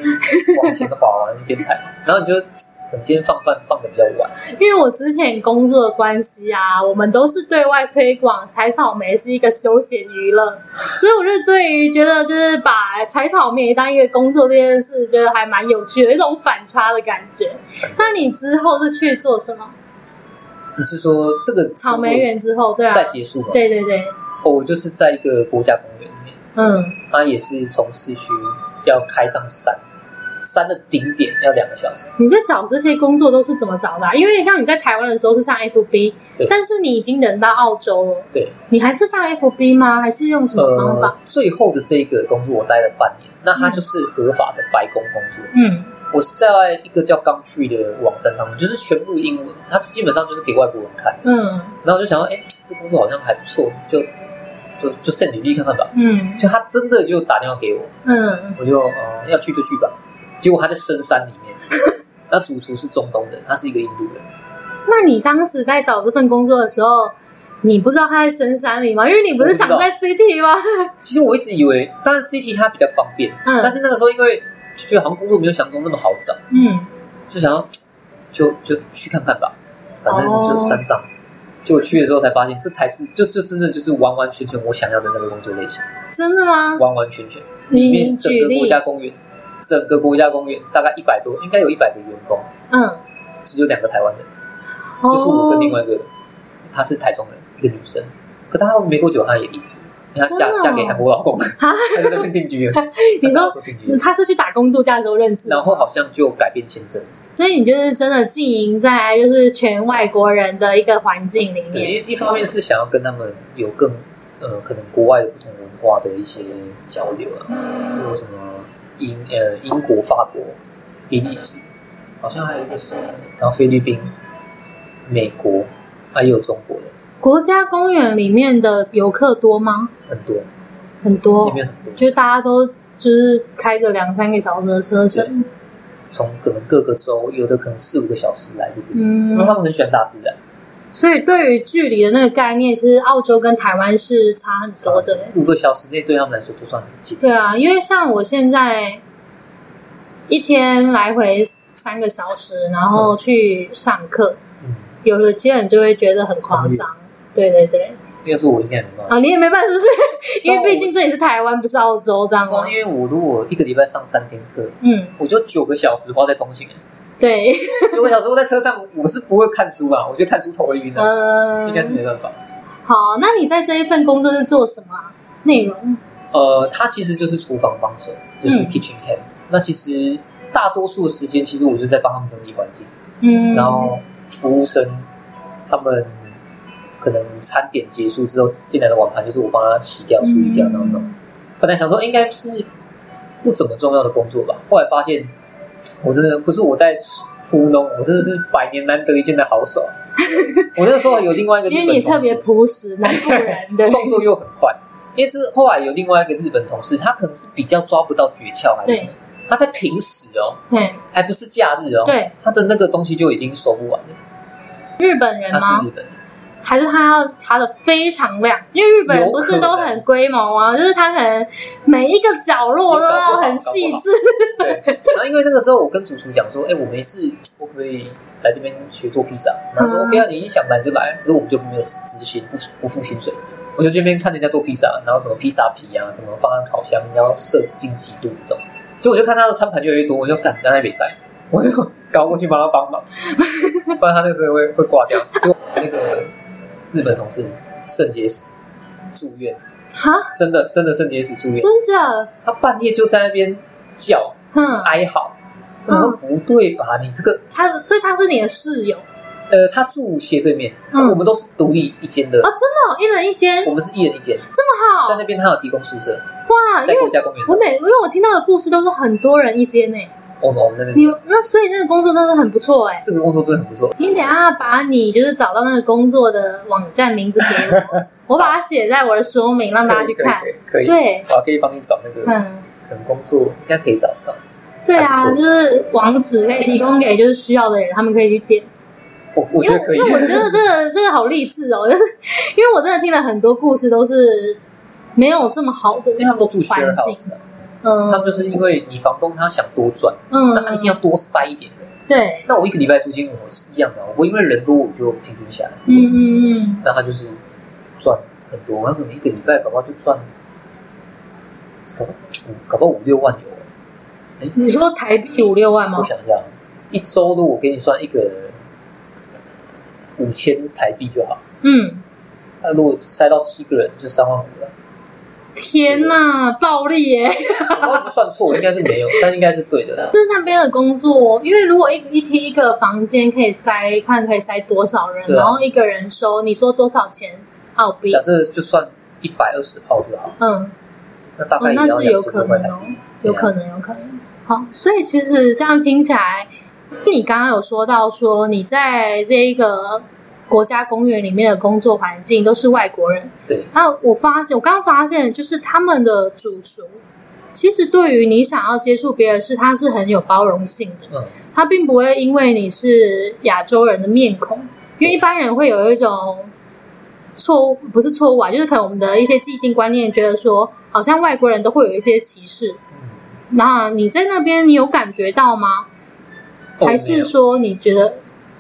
往前滑完一边踩，然后你就。今天放饭放的比较晚，因为我之前工作的关系啊，我们都是对外推广采草莓是一个休闲娱乐，所以我就对于觉得就是把采草莓当一个工作这件事，觉得还蛮有趣有，一种反差的感觉。那你之后是去做什么？你是说这个草莓园之后，对啊，再结束吗？对对对，哦，我就是在一个国家公园里面，嗯，它也是从市区要开上山。山的顶点要两个小时。你在找这些工作都是怎么找的啊？因为像你在台湾的时候是上 FB，但是你已经人到澳洲了，对，你还是上 FB 吗？还是用什么方法？呃，最后的这个工作我待了半年，那它就是合法的白宫工作。嗯，我是在一个叫 Gumtree 的网站上面，就是全部英文，它基本上就是给外国人看。嗯，然后我就想说，哎，这工作好像还不错，就就就 send 履历看看吧。嗯，就他真的就打电话给我。嗯，我就呃要去就去吧。结果他在深山里面，那主厨是中东人，他是一个印度人。那你当时在找这份工作的时候，你不知道他在深山里吗？因为你不是想在 City 吗？其实我一直以为，当然 City 它比较方便，嗯，但是那个时候因为就觉得好像工作没有想中那么好找，嗯，就想要就就去看看吧。反正就山上。就去了之后才发现，这才是就这真的就是完完全全我想要的那个工作类型。真的吗？完完全全。里面整个国家公园，整个国家公园大概一百多，应该有一百个员工。嗯。只有两个台湾人，就是我跟另外一个，她是台中人，一个女生。可她没多久，她也离职，她嫁嫁给韩国老公，她在那边定居了。你说她是去打工度假的时候认识，然后好像就改变签证。所以你就是真的经营在就是全外国人的一个环境里面。对，一一方面是想要跟他们有更呃可能国外的不同文化的一些交流啊，说什么英呃英国、法国、比利时，好像还有一个是，然后菲律宾、美国，还有中国的。国家公园里面的游客多吗？很多，很多，里面很多，就是大家都就是开着两三个小时的车程。从可能各个州，有的可能四五个小时来这边，嗯，因为他们很喜欢大自然。所以对于距离的那个概念，其实澳洲跟台湾是差很多的。五个小时内对他们来说不算很近。对啊，因为像我现在一天来回三个小时，然后去上课，嗯，有的些人就会觉得很夸张。对对对。要是我应该没办法啊，你也没办法，是不是？因为毕竟这里是台湾，不是澳洲，这样吗？因为我如果一个礼拜上三天课，嗯，我就九个小时花在通勤。对，就我小时我在车上，我是不会看书啊。我觉得看书头会晕的，嗯，应该是没办法。好，那你在这一份工作是做什么内容？呃，它其实就是厨房帮手，就是 kitchen hand。那其实大多数的时间，其实我就在帮他们整理环境，嗯，然后服务生他们。可能餐点结束之后进来的碗盘，就是我帮他洗掉、处理掉，然后弄。本来想说应该是不怎么重要的工作吧，后来发现我真的不是我在糊弄，我真的是百年难得一见的好手。我那时候有另外一个日本同事，因为你特别朴实，南部人的动作又很快。因为是后来有另外一个日本同事，他可能是比较抓不到诀窍，还是什么？他在平时哦，对，还不是假日哦，对，他的那个东西就已经收不完了。日本人吗？他是日本人。还是他要擦的非常亮，因为日本人不是都很龟毛啊，就是他可能每一个角落都要很细致。对，然后因为那个时候我跟主厨讲说，哎、欸，我没事，我可以来这边学做披萨？然后说、嗯、OK 啊，你一想来就来，只是我们就没有执行，不不付薪水。我就这边看人家做披萨，然后什么披萨皮啊，怎么放在烤箱，要设进几度这种，就我就看他的餐盘越来越多，我就赶在那里塞，我就赶过去帮他帮忙，不然他那个时候会会挂掉，就那个。日本同事肾结石住院，哈，真的真的肾结石住院，真的，他半夜就在那边叫，嗯，哀嚎，我说不对吧？你这个他，所以他是你的室友，呃，他住斜对面，我们都是独立一间的。啊，真的，一人一间，我们是一人一间，这么好，在那边他有提供宿舍，哇，在国家公园，我每因为我听到的故事都是很多人一间呢。我你那所以那个工作真的很不错哎，这个工作真的很不错。你等下把你就是找到那个工作的网站名字给我，我把它写在我的说明，让大家去看。可以，对，我可以帮你找那个，嗯，可能工作应该可以找到。对啊，就是网址可以提供给就是需要的人，他们可以去点。我我觉得可以，因为我觉得这个 这个好励志哦，就是因为我真的听了很多故事，都是没有这么好的，因为他们都住 share house。嗯，他们就是因为你房东他想多赚，嗯，那他一定要多塞一点人。对，那我一个礼拜租金我是一样的，我因为人多我就平均下来。嗯嗯嗯，那他就是赚很多，他可能一个礼拜搞不好就赚，搞不搞不好五六万有。哎，你说台币五六万吗？我想一下，一周如果给你算一个五千台币就好。嗯，那如果塞到七个人就三万五了。天呐，暴力耶！算错，应该是没有，但应该是对的。是那边的工作，因为如果一一天一个房间可以塞，看可以塞多少人，然后一个人收，你说多少钱澳币？假设就算一百二十号就好。嗯，那大概那是有可能哦，有可能，有可能。好，所以其实这样听起来，你刚刚有说到说你在这一个。国家公园里面的工作环境都是外国人，对。那我发现，我刚刚发现，就是他们的主厨，其实对于你想要接触别的事，他是很有包容性的。嗯。他并不会因为你是亚洲人的面孔，因为一般人会有一种错误，不是错误啊，就是可能我们的一些既定观念，觉得说好像外国人都会有一些歧视。嗯。那你在那边，你有感觉到吗？还是说你觉得？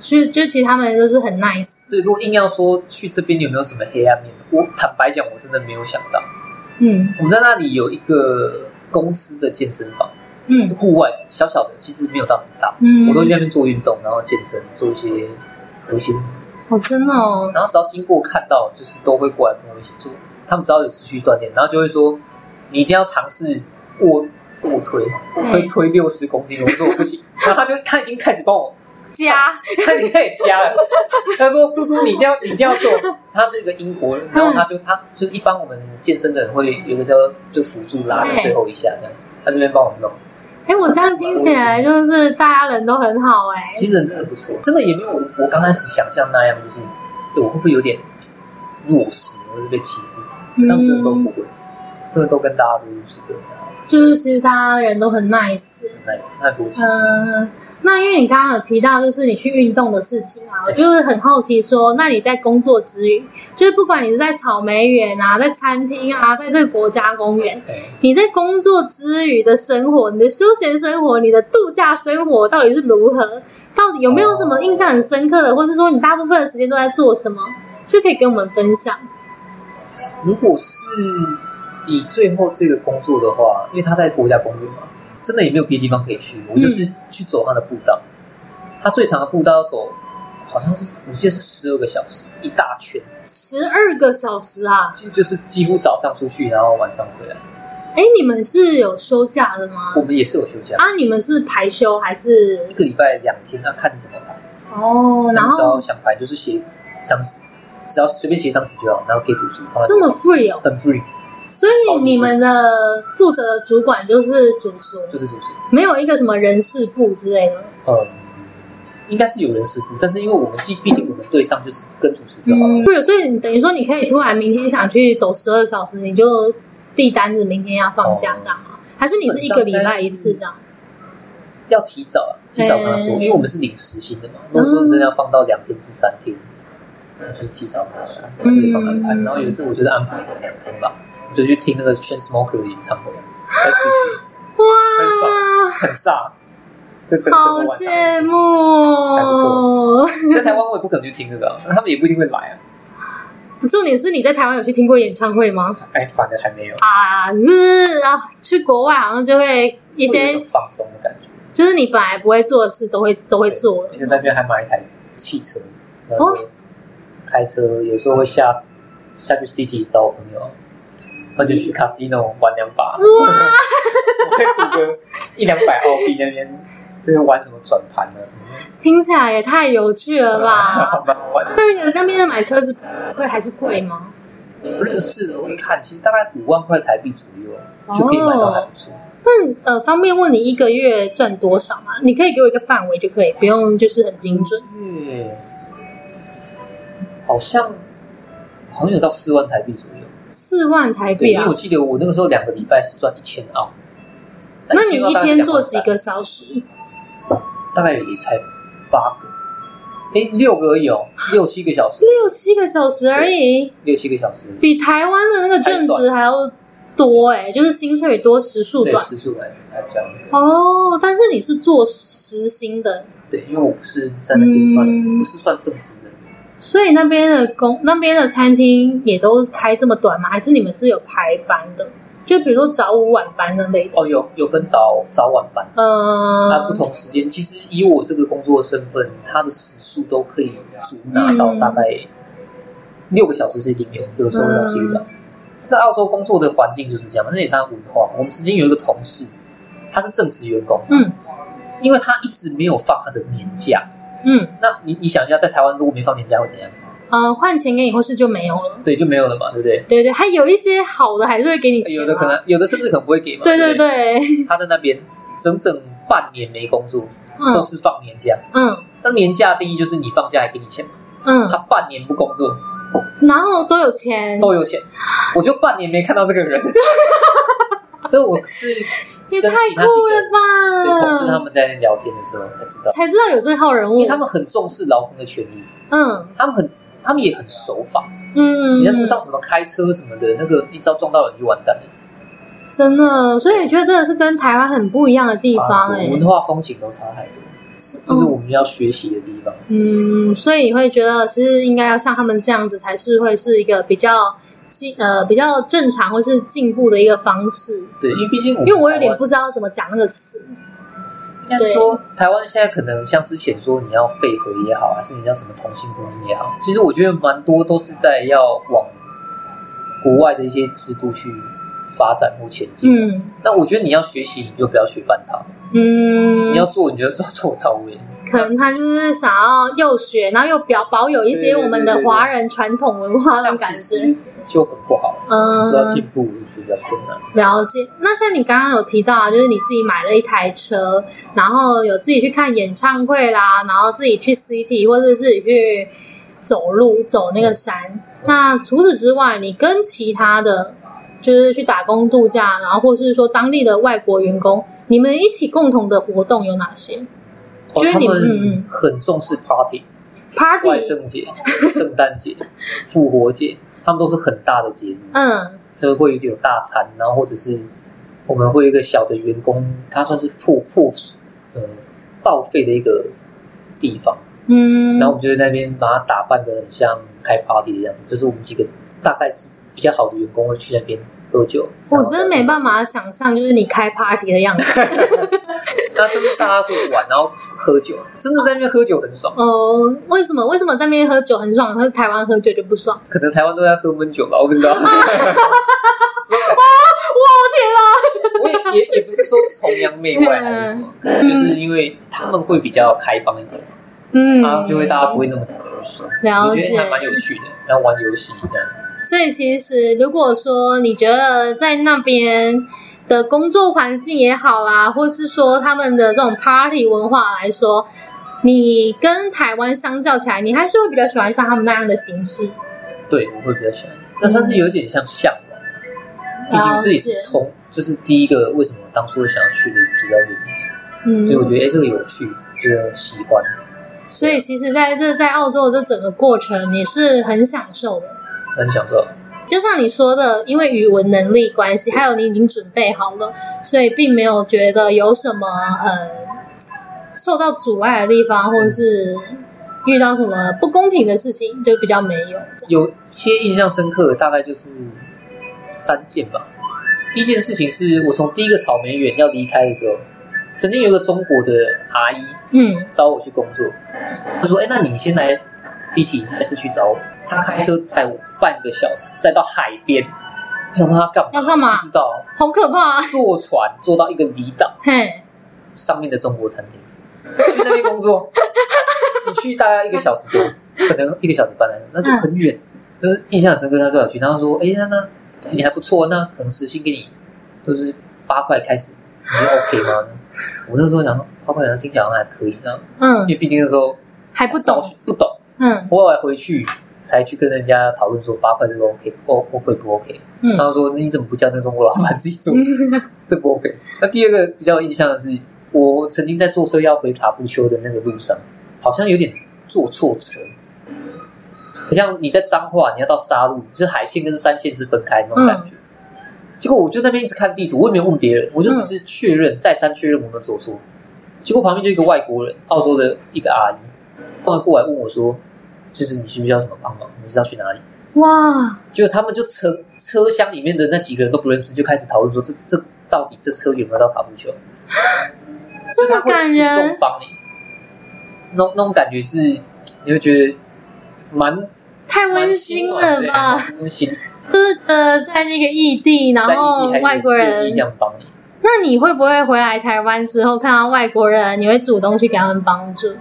所以就其实他们都是很 nice。对，如果硬要说去这边有没有什么黑暗面，我坦白讲，我真的没有想到。嗯，我们在那里有一个公司的健身房，嗯，是户外小小的，其实没有到很大。嗯，我都在那边做运动，然后健身，做一些核心什么。哦，真的哦。然后只要经过看到，就是都会过来跟我一起做。他们只要有持续锻炼，然后就会说，你一定要尝试卧卧推，我可以推六十公斤。我说我不行，然后他就他已经开始帮我加，他已经开始加了。他说：“嘟嘟，你一定要你一定要做。”他是一个英国人，然后他就他就是一般我们健身的人会有个叫就辅助拉的最后一下这样，他这边帮我弄。哎，我这样听起来就是大家人都很好哎，其实人真的不错，真的也没有我我刚开始想象那样，就是我会不会有点弱势，或是被歧视什么？但真的都不会，真的都跟大家都是对的。就是其实大家人都很 nice，nice，太不歧视。那因为你刚刚有提到，就是你去运动的事情啊，我就是很好奇说，那你在工作之余，就是不管你是在草莓园啊，在餐厅啊，在这个国家公园，你在工作之余的生活，你的休闲生活，你的度假生活到底是如何？到底有没有什么印象很深刻的，或是说你大部分的时间都在做什么，就可以跟我们分享。如果是以最后这个工作的话，因为他在国家公园嘛。真的也没有别的地方可以去，我就是去走他的步道。他最长的步道要走，好像是我记得是十二个小时，一大圈。十二个小时啊！就就是几乎早上出去，然后晚上回来。哎，你们是有休假的吗？我们也是有休假啊。你们是排休还是？一个礼拜两天，那看你怎么排。哦，然后只要想排就是写一张纸，只要随便写一张纸就好，然后给主厨放在。这么 free 哦，很 free。所以你们的负责的主管就是主厨，就是主厨，没有一个什么人事部之类的。嗯，应该是有人事部，但是因为我们既毕竟我们对上就是跟主厨就好了。不是，所以你等于说你可以突然明天想去走十二小时，你就递单子明天要放假这样吗？还是你是一个礼拜一次这样？要提早，提早跟他说，因为我们是领时薪的嘛。如果说你真的要放到两天至三天，就是提早跟他说，可以帮安排。然后有一次我觉得安排两天吧。就去听那个 Chainsmokers 的演唱会，在市区，哇，很爽，很炸，这整好羡慕，还不错。在台湾我也不可能去听这个，他们也不一定会来啊。重点是你在台湾有去听过演唱会吗？哎，反正还没有啊，是啊，去国外好像就会一些放松的感觉，就是你本来不会做的事都会都会做了。而且那边还买一台汽车，然后开车有时候会下下去 City 找我朋友。那就去 casino 玩两把，哇！我可以赌个一两百澳币那边，这边玩什么转盘啊什么的。听起来也太有趣了吧！蛮 好玩的。那个那边的买车子会还是贵吗？不认识的，我一看，其实大概五万块台币左右就可以买到还不错。那呃，方便问你一个月赚多少吗？你可以给我一个范围就可以，不用就是很精准。月好像好像有到四万台币左右。四万台币啊！因为我记得我那个时候两个礼拜是赚一千澳。那你一天做几个小时？大概也才八个，哎，六个而已哦，六七个小时，六七个小时而已，六七个小时，比台湾的那个正职还要多哎，就是薪水多，时数短，时数短。哦，但是你是做时薪的，对，因为我不是在那边算，不是算正职。所以那边的工，那边的餐厅也都开这么短吗？还是你们是有排班的？就比如说早午晚班的那种？哦，有有分早早晚班，嗯，它不同时间。其实以我这个工作的身份，它的时数都可以足拿到大概六个小时是一定有，有时候到七个小时。在澳洲工作的环境就是这样，那也是文化。我们曾经有一个同事，他是正职员工，嗯，因为他一直没有放他的年假。嗯，那你你想一下，在台湾如果没放年假会怎样？呃，换钱给你，或是就没有了。对，就没有了嘛，对不对？对对，还有一些好的还是会给你钱，有的可能，有的甚至可能不会给嘛。对对对，他在那边整整半年没工作，都是放年假。嗯，那年假定义就是你放假还给你钱嘛。嗯，他半年不工作，然后都有钱，都有钱，我就半年没看到这个人。这我是。也太酷了吧！对，同事他们在聊天的时候才知道，才知道有这号人物，因为他们很重视劳工的权益。嗯，他们很，他们也很守法。嗯，你在路上什么开车什么的，那个一招撞到人就完蛋了。真的，所以你觉得真的是跟台湾很不一样的地方哎，文化风情都差太多。就是我们要学习的地方。嗯，所以你会觉得其实应该要像他们这样子，才是会是一个比较进呃比较正常或是进步的一个方式。对，因为毕竟我因为我有点不知道怎么讲那个词。应该是说台湾现在可能像之前说你要废核也好，还是你要什么同性婚姻也好，其实我觉得蛮多都是在要往国外的一些制度去发展或前进。嗯，那我觉得你要学习，你就不要学半套。嗯，你要做，你就是要做到位。可能他就是想要又学，然后又表保有一些我们的华人传统文化的感觉，就很不好。嗯，说要进步，就比较困难。了解。那像你刚刚有提到啊，就是你自己买了一台车，然后有自己去看演唱会啦，然后自己去 City 或者自己去走路走那个山。嗯，那除此之外，你跟其他的，就是去打工度假，然后或是说当地的外国员工，你们一起共同的活动有哪些？哦，他们很重视 party，party，万圣节、圣诞节、复活节，他们都是很大的节日。嗯，就会有大餐，然后或者是我们会有一个小的员工，他算是破破呃报废的一个地方。嗯，然后我们就在那边把它打扮的很像开 party 的样子，就是我们几个大概比较好的员工会去那边喝酒。我真的没办法想象，就是你开 party 的样子。那真的大家会玩，然后喝酒，真的在那边喝酒很爽。哦，为什么？为什么在那边喝酒很爽？可是台湾喝酒就不爽？可能台湾都在喝闷酒吧，我不知道。哇！我天啊！我也也也不是说崇洋媚外还是什么，可能就是因为他们会比较开放一点，嗯，他就会大家不会那么讨厌。我觉得还蛮有趣的，然后玩游戏这样子。所以其实如果说你觉得在那边。的工作环境也好啦，或是说他们的这种 party 文化来说，你跟台湾相较起来，你还是会比较喜欢像他们那样的形式。对，我会比较喜欢，那算是有点像向往。毕竟自己是从就是第一个为什么当初会想要去的主要原因，嗯，所以我觉得哎、欸，这个有趣，这个喜欢。所以其实在这在澳洲这整个过程，你是很享受的，很享受。就像你说的，因为语文能力关系，还有你已经准备好了，所以并没有觉得有什么呃受到阻碍的地方，或者是遇到什么不公平的事情，就比较没有。有些印象深刻的大概就是三件吧。第一件事情是我从第一个草莓园要离开的时候，曾经有一个中国的阿姨，嗯，找我去工作，她说：“哎，那你先来地铁还是去找我？”他开车载我半个小时，再到海边。我想说他干嘛？要干嘛？不知道。好可怕啊！坐船坐到一个离岛，嘿，上面的中国餐厅，去那边工作。你去大概一个小时多，可能一个小时半来那就很远。就是印象很深刻，他最好去。然后说：“哎，那那你还不错，那可能时薪给你都是八块开始，你觉得 OK 吗？” 我那时候想说，八块好像听起来好像还可以，这样。嗯，因为毕竟那时候还不懂，不懂。嗯，后来回去。才去跟人家讨论说八块这个 OK，哦，OK 不 OK？嗯，他说你怎么不叫那中国老板自己做？嗯、这不 OK。那第二个比较有印象的是，我曾经在坐车要回塔布丘的那个路上，好像有点坐错车。好像你在彰化，你要到沙鹿，就是海线跟山线是分开的那种感觉。嗯、结果我就那边一直看地图，我也没有问别人，我就只是确认、嗯、再三确认我没有走错。结果旁边就一个外国人，澳洲的一个阿姨，后来过来问我说。就是你需不需要什么帮忙？你是要去哪里？哇！就他们就车车厢里面的那几个人都不认识，就开始讨论说这这到底这车有没有到塔布丘？这么感人，主动帮你，那那种感觉是，你会觉得蛮太温馨了吧？温馨，就是呃，在那个异地，然后外国人这样帮你，那你会不会回来台湾之后看到外国人，你会主动去给他们帮助？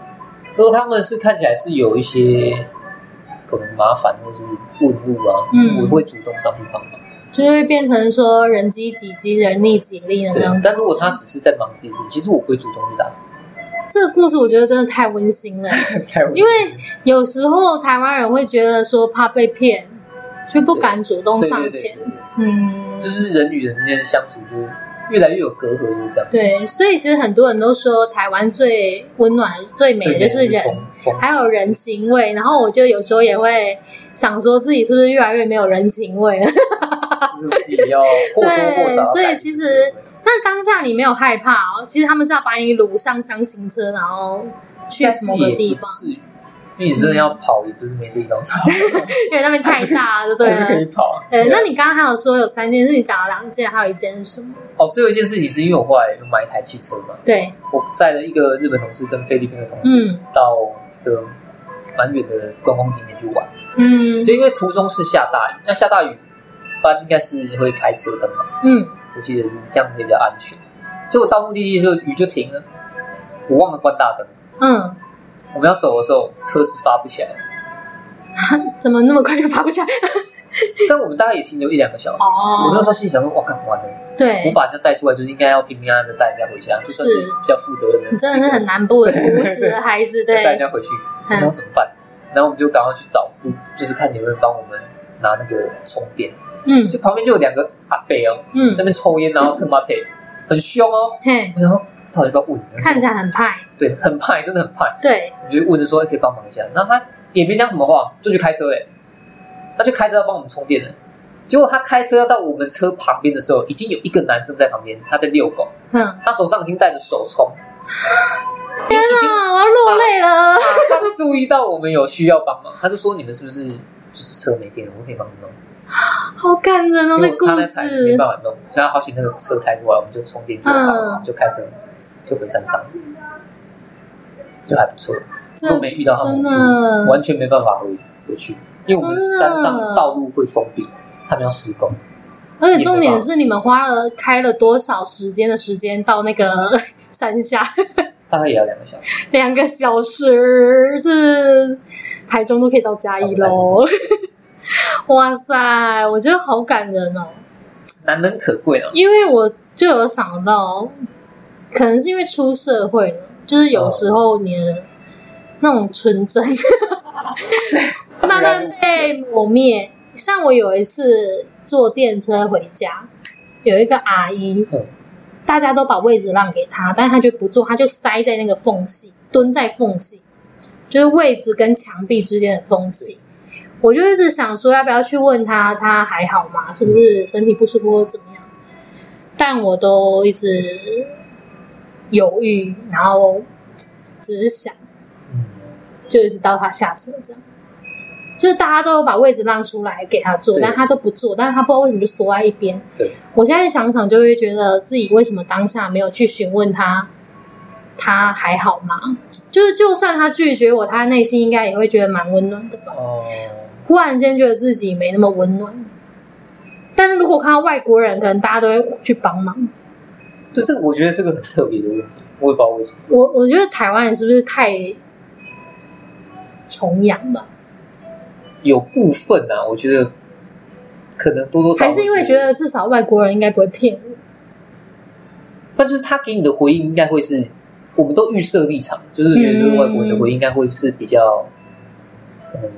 如果他们是看起来是有一些可能麻烦或者是问路啊，嗯，我会主动上去帮忙，就会变成说人机己机人力己力的那样。但如果他只是在忙这些事情，其实我会主动去达成。这个故事我觉得真的太温馨了，太温馨。因为有时候台湾人会觉得说怕被骗，就不敢主动上前。嗯，就是人与人之间的相处就是。越来越有隔阂，就是这样。对，所以其实很多人都说台湾最温暖、最美的就是人，是还有人情味。然后我就有时候也会想说自己是不是越来越没有人情味了？就是自己要或多或少。对，所以其实那当下你没有害怕哦？其实他们是要把你掳上厢型车，然后去某个地方。因为你真的要跑，也不是没地方跑。因为那边太大了，对？还是可以跑。对，那你刚刚还有说有三件事，你讲了两件，还有一件是什么？哦，最后一件事情是因为我后来有买一台汽车嘛。对。我载了一个日本同事跟菲律宾的同事，嗯、到一个蛮远的观光景点去玩。嗯。就因为途中是下大雨，那下大雨，一般应该是会开车灯嘛。嗯。我记得是这样子比较安全。结果到目的地的时候雨就停了，我忘了关大灯。嗯。我们要走的时候，车是发不起来。怎么那么快就发不起来？但我们大概也停留一两个小时。哦、我那时候心里想说：“哇，干完了。”对，我把人家载出来，就是应该要平平安安的带人家回家，是这算是比较负责任的。你真的是很南部的朴实的孩子，对，带人家回去，然后怎么办？然后我们就赶快去找路，就是看有没有人帮我们拿那个充电。嗯，就旁边就有两个阿伯哦，嗯，在那边抽烟，然后特马特，很凶哦。嘿，我想说。到底要不要问？看起来很派，对，很派，真的很派。对，我就问着说：“可以帮忙一下。”然后他也没讲什么话，就去开车哎，他就开车要帮我们充电了。结果他开车要到我们车旁边的时候，已经有一个男生在旁边，他在遛狗。嗯，他手上已经带着手冲。天哪，我要落泪了！马上注意到我们有需要帮忙，他就说：“你们是不是就是车没电了？我可以帮你弄。”好感人哦，这故事。没办法弄，所以他好险那个车开过来，我们就充电就好，就开车。就回山上，就还不错，都没遇到他们，是完全没办法回回去，因为我们山上道路会封闭，他们要施工。而且重点是，你们花了开了多少时间的时间到那个 山下？大概也要两个小时。两个小时是台中都可以到嘉义喽！哇塞，我觉得好感人哦，难能可贵哦。因为我就有想到。可能是因为出社会了，就是有时候你的那种纯真慢慢被磨灭。像我有一次坐电车回家，有一个阿姨，大家都把位置让给她，但是她就不坐，她就塞在那个缝隙，蹲在缝隙，就是位置跟墙壁之间的缝隙。我就一直想说，要不要去问她，她还好吗？是不是身体不舒服或怎么样？但我都一直。犹豫，然后只是想，就一直到他下车这样，就是大家都把位置让出来给他坐，但他都不坐，但是他不知道为什么就缩在一边。对，我现在想想就会觉得自己为什么当下没有去询问他，他还好吗？就是就算他拒绝我，他内心应该也会觉得蛮温暖的吧。哦，忽然间觉得自己没那么温暖，但是如果看到外国人，可能大家都会去帮忙。就是我觉得是个很特别的问题，我也不知道为什么。我我觉得台湾人是不是太崇洋了？有部分啊，我觉得可能多多少少还是因为觉得至少外国人应该不会骗我。那就是他给你的回应应该会是，我们都预设立场，就是觉得这个外国人的回应应该会是比较可能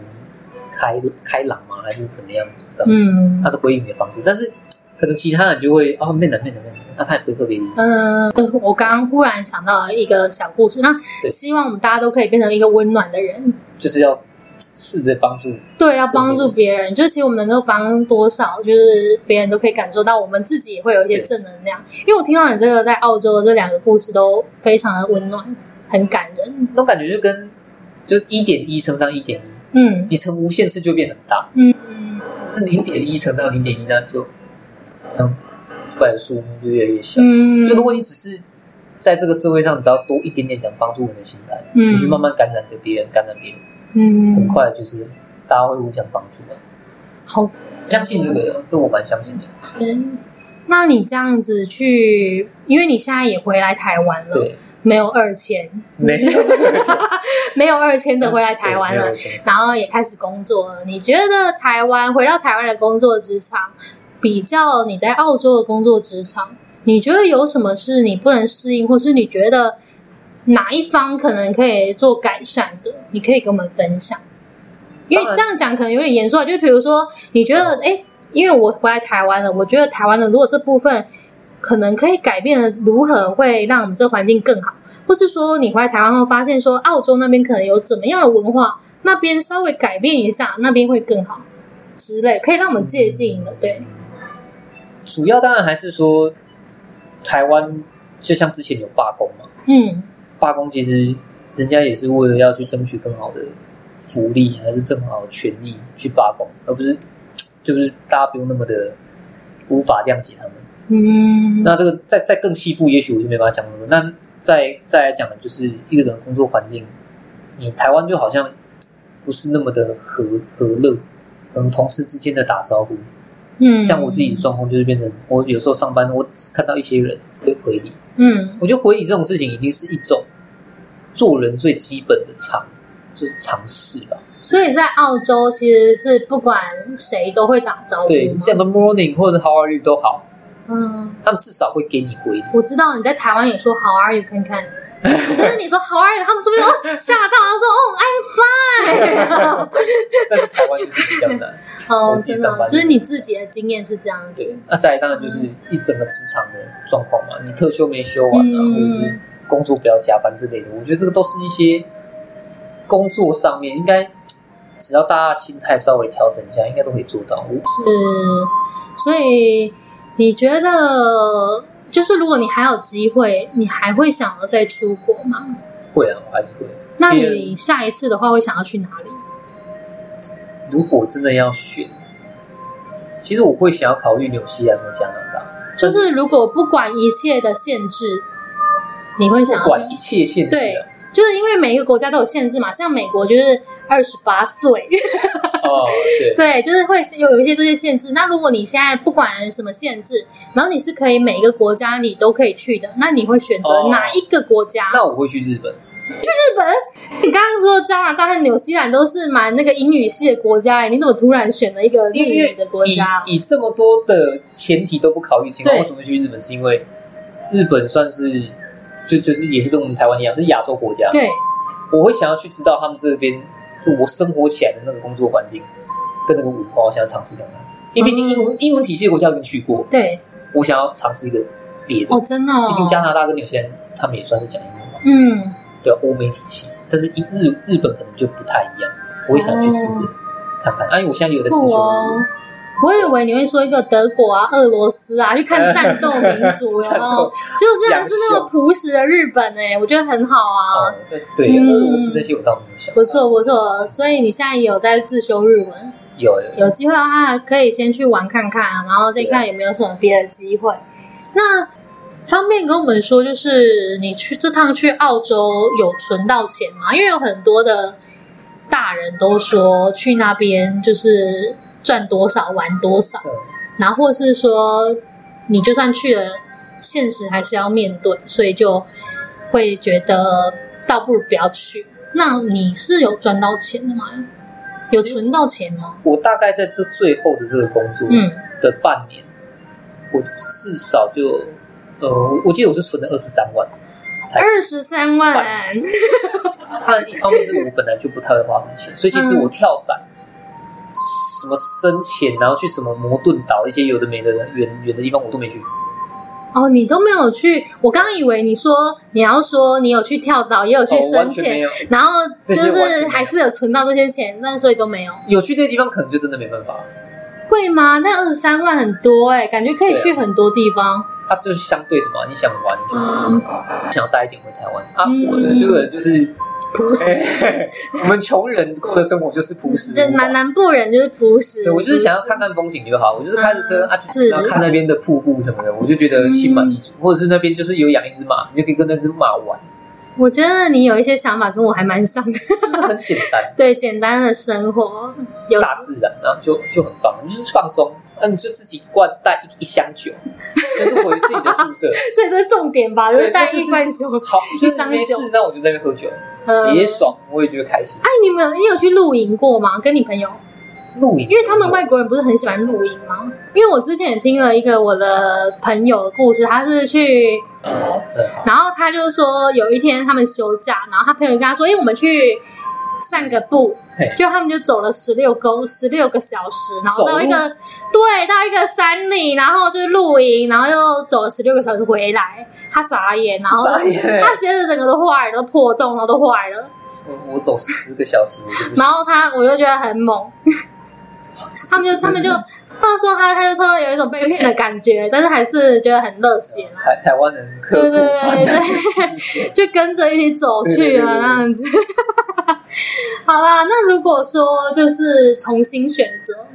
开开朗吗，还是怎么样？不知道。嗯，他的回应的方式，但是可能其他人就会哦，面的面的面的。那他也不特别。嗯，我刚刚忽然想到了一个小故事，那希望我们大家都可以变成一个温暖的人，就是要试着帮助。对，要帮助别人，就是其实我们能够帮多少，就是别人都可以感受到，我们自己也会有一些正能量。因为我听到你这个在澳洲的这两个故事都非常的温暖，很感人。那种感觉就跟就一点一乘上一点一，嗯，你乘无限次就变很大，嗯嗯，零点一乘上零点一那就嗯。出来的数目就越来越小。嗯，就如果你只是在这个社会上，你只要多一点点想帮助人的心态，嗯，你去慢慢感染着别人，感染别人，嗯，很快就是大家会互相帮助的。好，相信这个，这我蛮相信的。嗯，那你这样子去，因为你现在也回来台湾了，对，没有二千，没有，没有二千的回来台湾了，然后也开始工作了。你觉得台湾回到台湾的工作职场？比较你在澳洲的工作职场，你觉得有什么是你不能适应，或是你觉得哪一方可能可以做改善的？你可以跟我们分享。因为这样讲可能有点严肃啊，就比如说，你觉得，哎，因为我回来台湾了，我觉得台湾的如果这部分可能可以改变的，如何会让我们这环境更好？或是说，你回来台湾后发现说，澳洲那边可能有怎么样的文化，那边稍微改变一下，那边会更好之类，可以让我们借鉴的，对。主要当然还是说，台湾就像之前有罢工嘛，嗯，罢工其实人家也是为了要去争取更好的福利，还是更好的权利去罢工，而不是 就是大家不用那么的无法谅解他们。嗯，那这个再再更细部，也许我就没办法讲那么多。那再再来讲的就是一个人的工作环境，你台湾就好像不是那么的和和乐，可能同事之间的打招呼。嗯，像我自己的状况就是变成，我有时候上班，我只看到一些人会回礼，嗯，我觉得回礼这种事情已经是一种做人最基本的常，就是尝试吧。所以在澳洲其实是不管谁都会打招呼，对，像个 morning 或者 how are you 都好，嗯，他们至少会给你回礼。我知道你在台湾也说 how are you 看看，可是你说 how are you，他们是不是哦吓到，然后说哦 I'm fine，但是台湾就是比较难。哦，真的，就是你自己的经验是这样子。对，那再来当然就是一整个职场的状况嘛，你特休没休完啊，嗯、或者是工作不要加班之类的，我觉得这个都是一些工作上面应该只要大家心态稍微调整一下，应该都可以做到。是，所以你觉得，就是如果你还有机会，你还会想要再出国吗？会啊，我还是会。那你下一次的话，会想要去哪里？如果真的要选，其实我会想要考虑纽西兰和加拿大。就是如果不管一切的限制，你会想管一切限制、啊？对，就是因为每一个国家都有限制嘛。像美国就是二十八岁。哦，对。对，就是会有有一些这些限制。那如果你现在不管什么限制，然后你是可以每一个国家你都可以去的，那你会选择哪一个国家？哦、那我会去日本。去日本？你 刚刚说加拿大和纽西兰都是蛮那个英语系的国家，你怎么突然选了一个日语的国家？以，以这么多的前提都不考虑情况，为什么去日本？是因为日本算是就就是也是跟我们台湾一样是亚洲国家。对，我会想要去知道他们这边就我生活起来的那个工作环境跟那个文化，我想要尝试看看。因为毕竟英文、嗯、英文体系的国家我已经去过，对，我想要尝试一个别的。哦，真的、哦，毕竟加拿大跟纽西兰他们也算是讲英文嘛。嗯。对欧美体系，但是日日本可能就不太一样，我也想去试着看看。哎、我现在有在自学、哦。我以为你会说一个德国啊、俄罗斯啊，去看战斗民族，然后 就这样是那个朴实的日本哎、欸，我觉得很好啊。哦、对，对、嗯，俄罗斯那些我倒没有想。不错不错，所以你现在也有在自修日文？有有，有机会的话可以先去玩看看，然后再看有没有什么别的机会。那。方便跟我们说，就是你去这趟去澳洲有存到钱吗？因为有很多的大人都说去那边就是赚多少玩多少，然后或是说你就算去了，现实还是要面对，所以就会觉得倒不如不要去。那你是有赚到钱的吗？有存到钱吗？我大概在这最后的这个工作的半年，嗯、我至少就。呃，我记得我是存了二十三万，二十三万。他一方面是我本来就不太会花什么钱，所以其实我跳伞、嗯、什么深潜，然后去什么摩顿岛一些有的没的远远的地方，我都没去。哦，你都没有去？我刚刚以为你说你要说你有去跳岛，也有去深潜、哦，然后就是还是有存到这些钱，但所以都没有。有去这些地方，可能就真的没办法。会吗？那二十三万很多哎、欸，感觉可以去很多地方。它就是相对的嘛，你想玩就是、嗯、想要带一点回台湾啊。我的这个就是朴实、欸 我们穷人过的生活就是朴实。对，南南部人就是朴实。对，我就是想要看看风景就好，我就是开着车啊，然后看那边的瀑布什么的，我就觉得心满意足。或者是那边就是有养一只马，你就可以跟那只马玩。我觉得你有一些想法跟我还蛮像的，就是很简单，对，简单的生活，有大自然，然后就就很棒，就是放松，那你就自己灌带一一箱酒，就是回自己的宿舍，所以这是重点吧？就是带一罐酒，好，一箱酒，那我就在那边喝酒，嗯，也爽，我也觉得开心。哎，你们有你有去露营过吗？跟你朋友露营？因为他们外国人不是很喜欢露营吗？因为我之前也听了一个我的朋友的故事，他是去。哦，然后他就说，有一天他们休假，然后他朋友跟他说：“哎，我们去散个步。”就他们就走了十六公十六个小时，然后到一个对到一个山里，然后就露营，然后又走了十六个小时回来。他傻眼，然后他鞋子整个都坏了，都破洞，然后都坏了。我我走十个小时，然后他我就觉得很猛。他们就他们就他说他他就说有一种被骗的感觉，但是还是觉得很热血。台台湾人刻苦对对对，就跟着一起走去了那样子。好啦，那如果说就是重新选择。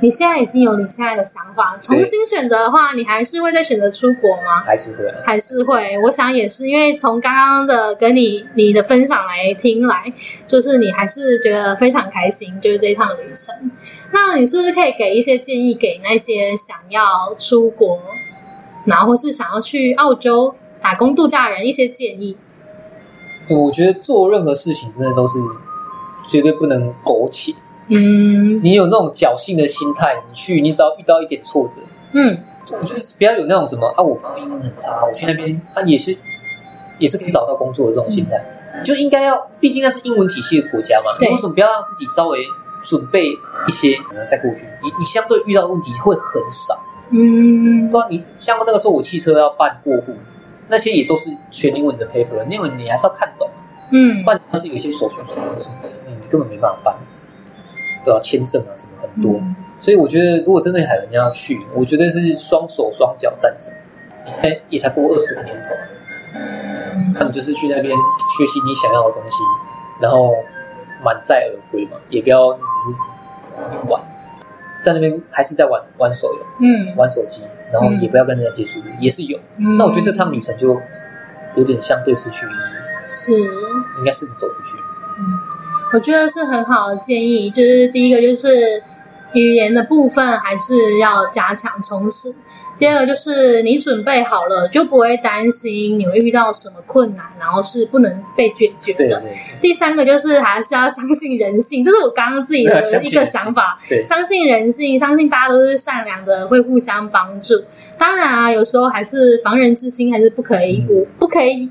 你现在已经有你现在的想法，重新选择的话，你还是会再选择出国吗？还是会，还是会。我想也是，因为从刚刚的跟你你的分享来听来，就是你还是觉得非常开心，就是这一趟旅程。那你是不是可以给一些建议给那些想要出国，然后或是想要去澳洲打工度假的人一些建议？我觉得做任何事情真的都是绝对不能苟且。嗯，你有那种侥幸的心态，你去，你只要遇到一点挫折，嗯，我觉得不要有那种什么啊，我英文很差，我去那边啊也是也是可以找到工作的这种心态，嗯、就应该要，毕竟那是英文体系的国家嘛，你为什么不要让自己稍微准备一些，再过去？你你相对遇到的问题会很少，嗯，对啊，你像那个时候我汽车要办过户，那些也都是全英文的 paper，因为你还是要看懂，嗯，不然是有一些手续什么什么的，你根本没办法办。都要签证啊，什么很多，嗯、所以我觉得，如果真的还有人要去，我觉得是双手双脚赞成。你才也才过二十个年头，他们就是去那边学习你想要的东西，然后满载而归嘛，也不要只是玩，在那边还是在玩玩手游，嗯，玩手机，然后也不要跟人家接触，也是有。嗯、那我觉得这趟旅程就有点相对失去意义，是应该试着走出去。嗯我觉得是很好的建议，就是第一个就是语言的部分还是要加强充实，第二个就是你准备好了就不会担心你会遇到什么困难，然后是不能被解决的。对对对。第三个就是还是要相信人性，这是我刚刚自己的一个想法。对，相信人性，相信大家都是善良的，会互相帮助。当然啊，有时候还是防人之心还是不可以无，不可以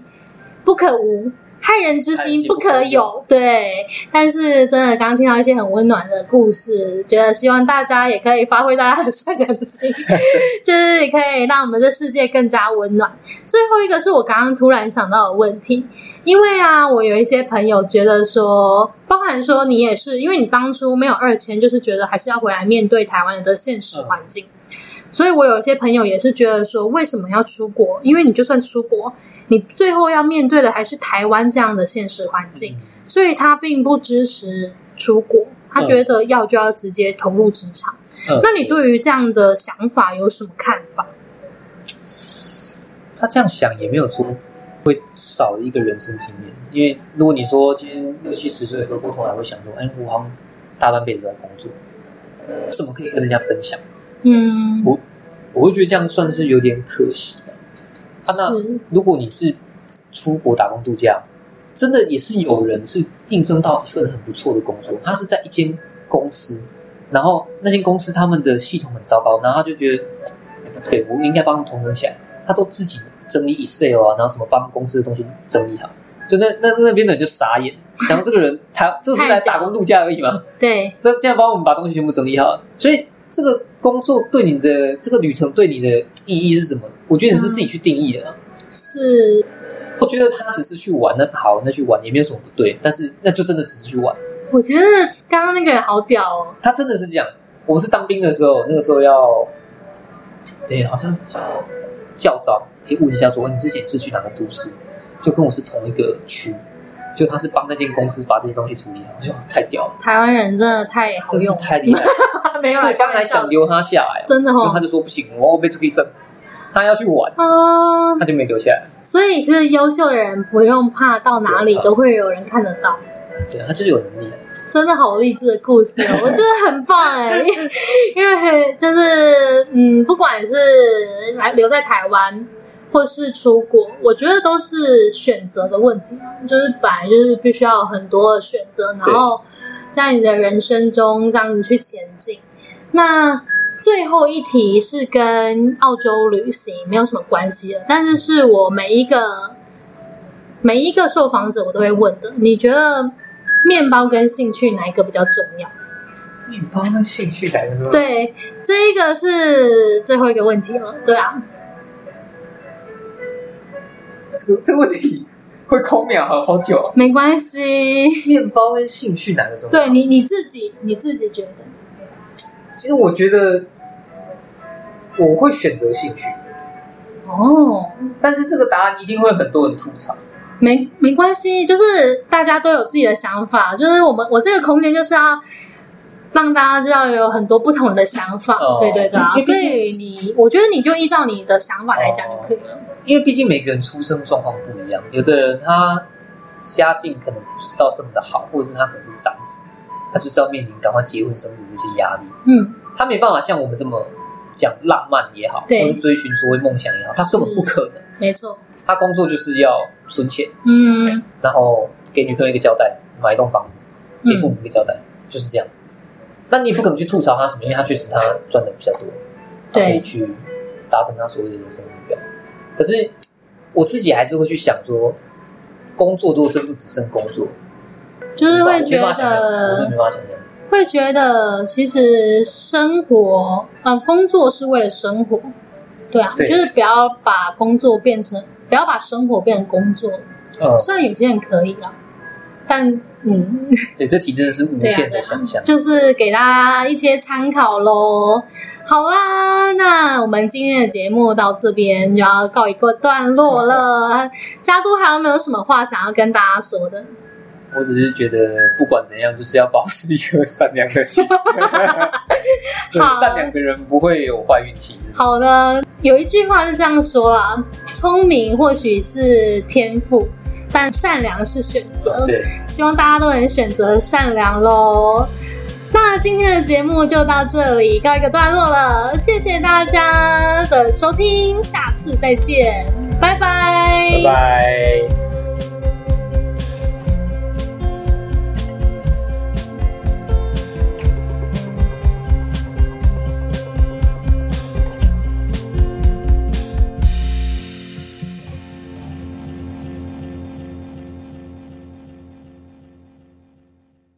不可无。害人之心不可有，对。但是真的，刚刚听到一些很温暖的故事，觉得希望大家也可以发挥大家的善良的心，就是可以让我们的世界更加温暖。最后一个是我刚刚突然想到的问题，因为啊，我有一些朋友觉得说，包含说你也是，因为你当初没有二签，就是觉得还是要回来面对台湾的现实环境，嗯、所以我有一些朋友也是觉得说，为什么要出国？因为你就算出国。你最后要面对的还是台湾这样的现实环境，所以他并不支持出国，他觉得要就要直接投入职场。嗯、那你对于这样的想法有什么看法？他这样想也没有说会少一个人生经验，因为如果你说今天六七十岁回过头来会想说，哎，我好像大半辈子都在工作，怎么可以跟人家分享？嗯，我我会觉得这样算是有点可惜。啊、那如果你是出国打工度假，真的也是有人是应征到一份很不错的工作，他是在一间公司，然后那间公司他们的系统很糟糕，然后他就觉得，不对，我应该帮他们统整起来，他都自己整理 Excel 啊，然后什么帮公司的东西整理好，就那那那边的人就傻眼，想这个人他这是来打工度假而已嘛？对，这这样帮我们把东西全部整理好，所以这个工作对你的这个旅程对你的意义是什么？我觉得你是自己去定义的，是。我觉得他只是去玩，那好，那去玩也没有什么不对，但是那就真的只是去玩。我觉得刚刚那个好屌哦，他真的是这样。我是当兵的时候，那个时候要，哎，好像是叫教招，可以问一下说，你之前是去哪个都市？就跟我是同一个区，就他是帮那间公司把这些东西处理好，就太屌了。台湾人真的太好用，太厉害了，没有对方还想留他下来，真的哦，他就说不行，我要被出去胜。他要去玩，啊，他就没留下来。所以其实优秀的人不用怕，到哪里都会有人看得到。对，他就是有能力。真的好励志的故事哦，我觉得很棒哎，因为就是嗯，不管是来留在台湾，或是出国，我觉得都是选择的问题。就是本来就是必须要有很多的选择，然后在你的人生中这样子去前进。那。最后一题是跟澳洲旅行没有什么关系的，但是是我每一个每一个受访者我都会问的。你觉得面包跟兴趣哪一个比较重要？面包跟兴趣哪个重要？对，这一个是最后一个问题了。对啊，这个这个问题会空秒好好久啊。没关系，面包跟兴趣哪个重要？对你你自己你自己觉得？我觉得我会选择兴趣。哦，但是这个答案一定会很多人吐槽。没没关系，就是大家都有自己的想法，就是我们我这个空间就是要让大家知道有很多不同的想法，哦、对对对啊，所以你我觉得你就依照你的想法来讲就可以了。因为毕竟每个人出生状况不一样，有的人他家境可能不是到这么的好，或者是他可能是长子，他就是要面临赶快结婚生子这些压力，嗯，他没办法像我们这么讲浪漫也好，或是追寻所谓梦想也好，他根本不可能，没错。他工作就是要存钱，嗯，然后给女朋友一个交代，买一栋房子，给父母一个交代，嗯、就是这样。那你不可能去吐槽他什么，因为他确实他赚的比较多，他可以去达成他所谓的人生目标。可是我自己还是会去想说，工作如果真的只剩工作，就是会觉得，我真的没办法想象，会觉得其实生活，呃，工作是为了生活。对啊，对就是不要把工作变成，不要把生活变成工作。嗯，虽然有些人可以啦，但嗯，对，这题真的是无限的想象，就是给大家一些参考喽。好啦，那我们今天的节目到这边就要告一个段落了。家都还有没有什么话想要跟大家说的？我只是觉得，不管怎样，就是要保持一颗善良的心。好，善良的人不会有坏运气。好的，有一句话是这样说啦：聪明或许是天赋，但善良是选择。对，希望大家都能选择善良喽。那今天的节目就到这里告一个段落了，谢谢大家的收听，下次再见，拜拜，拜拜。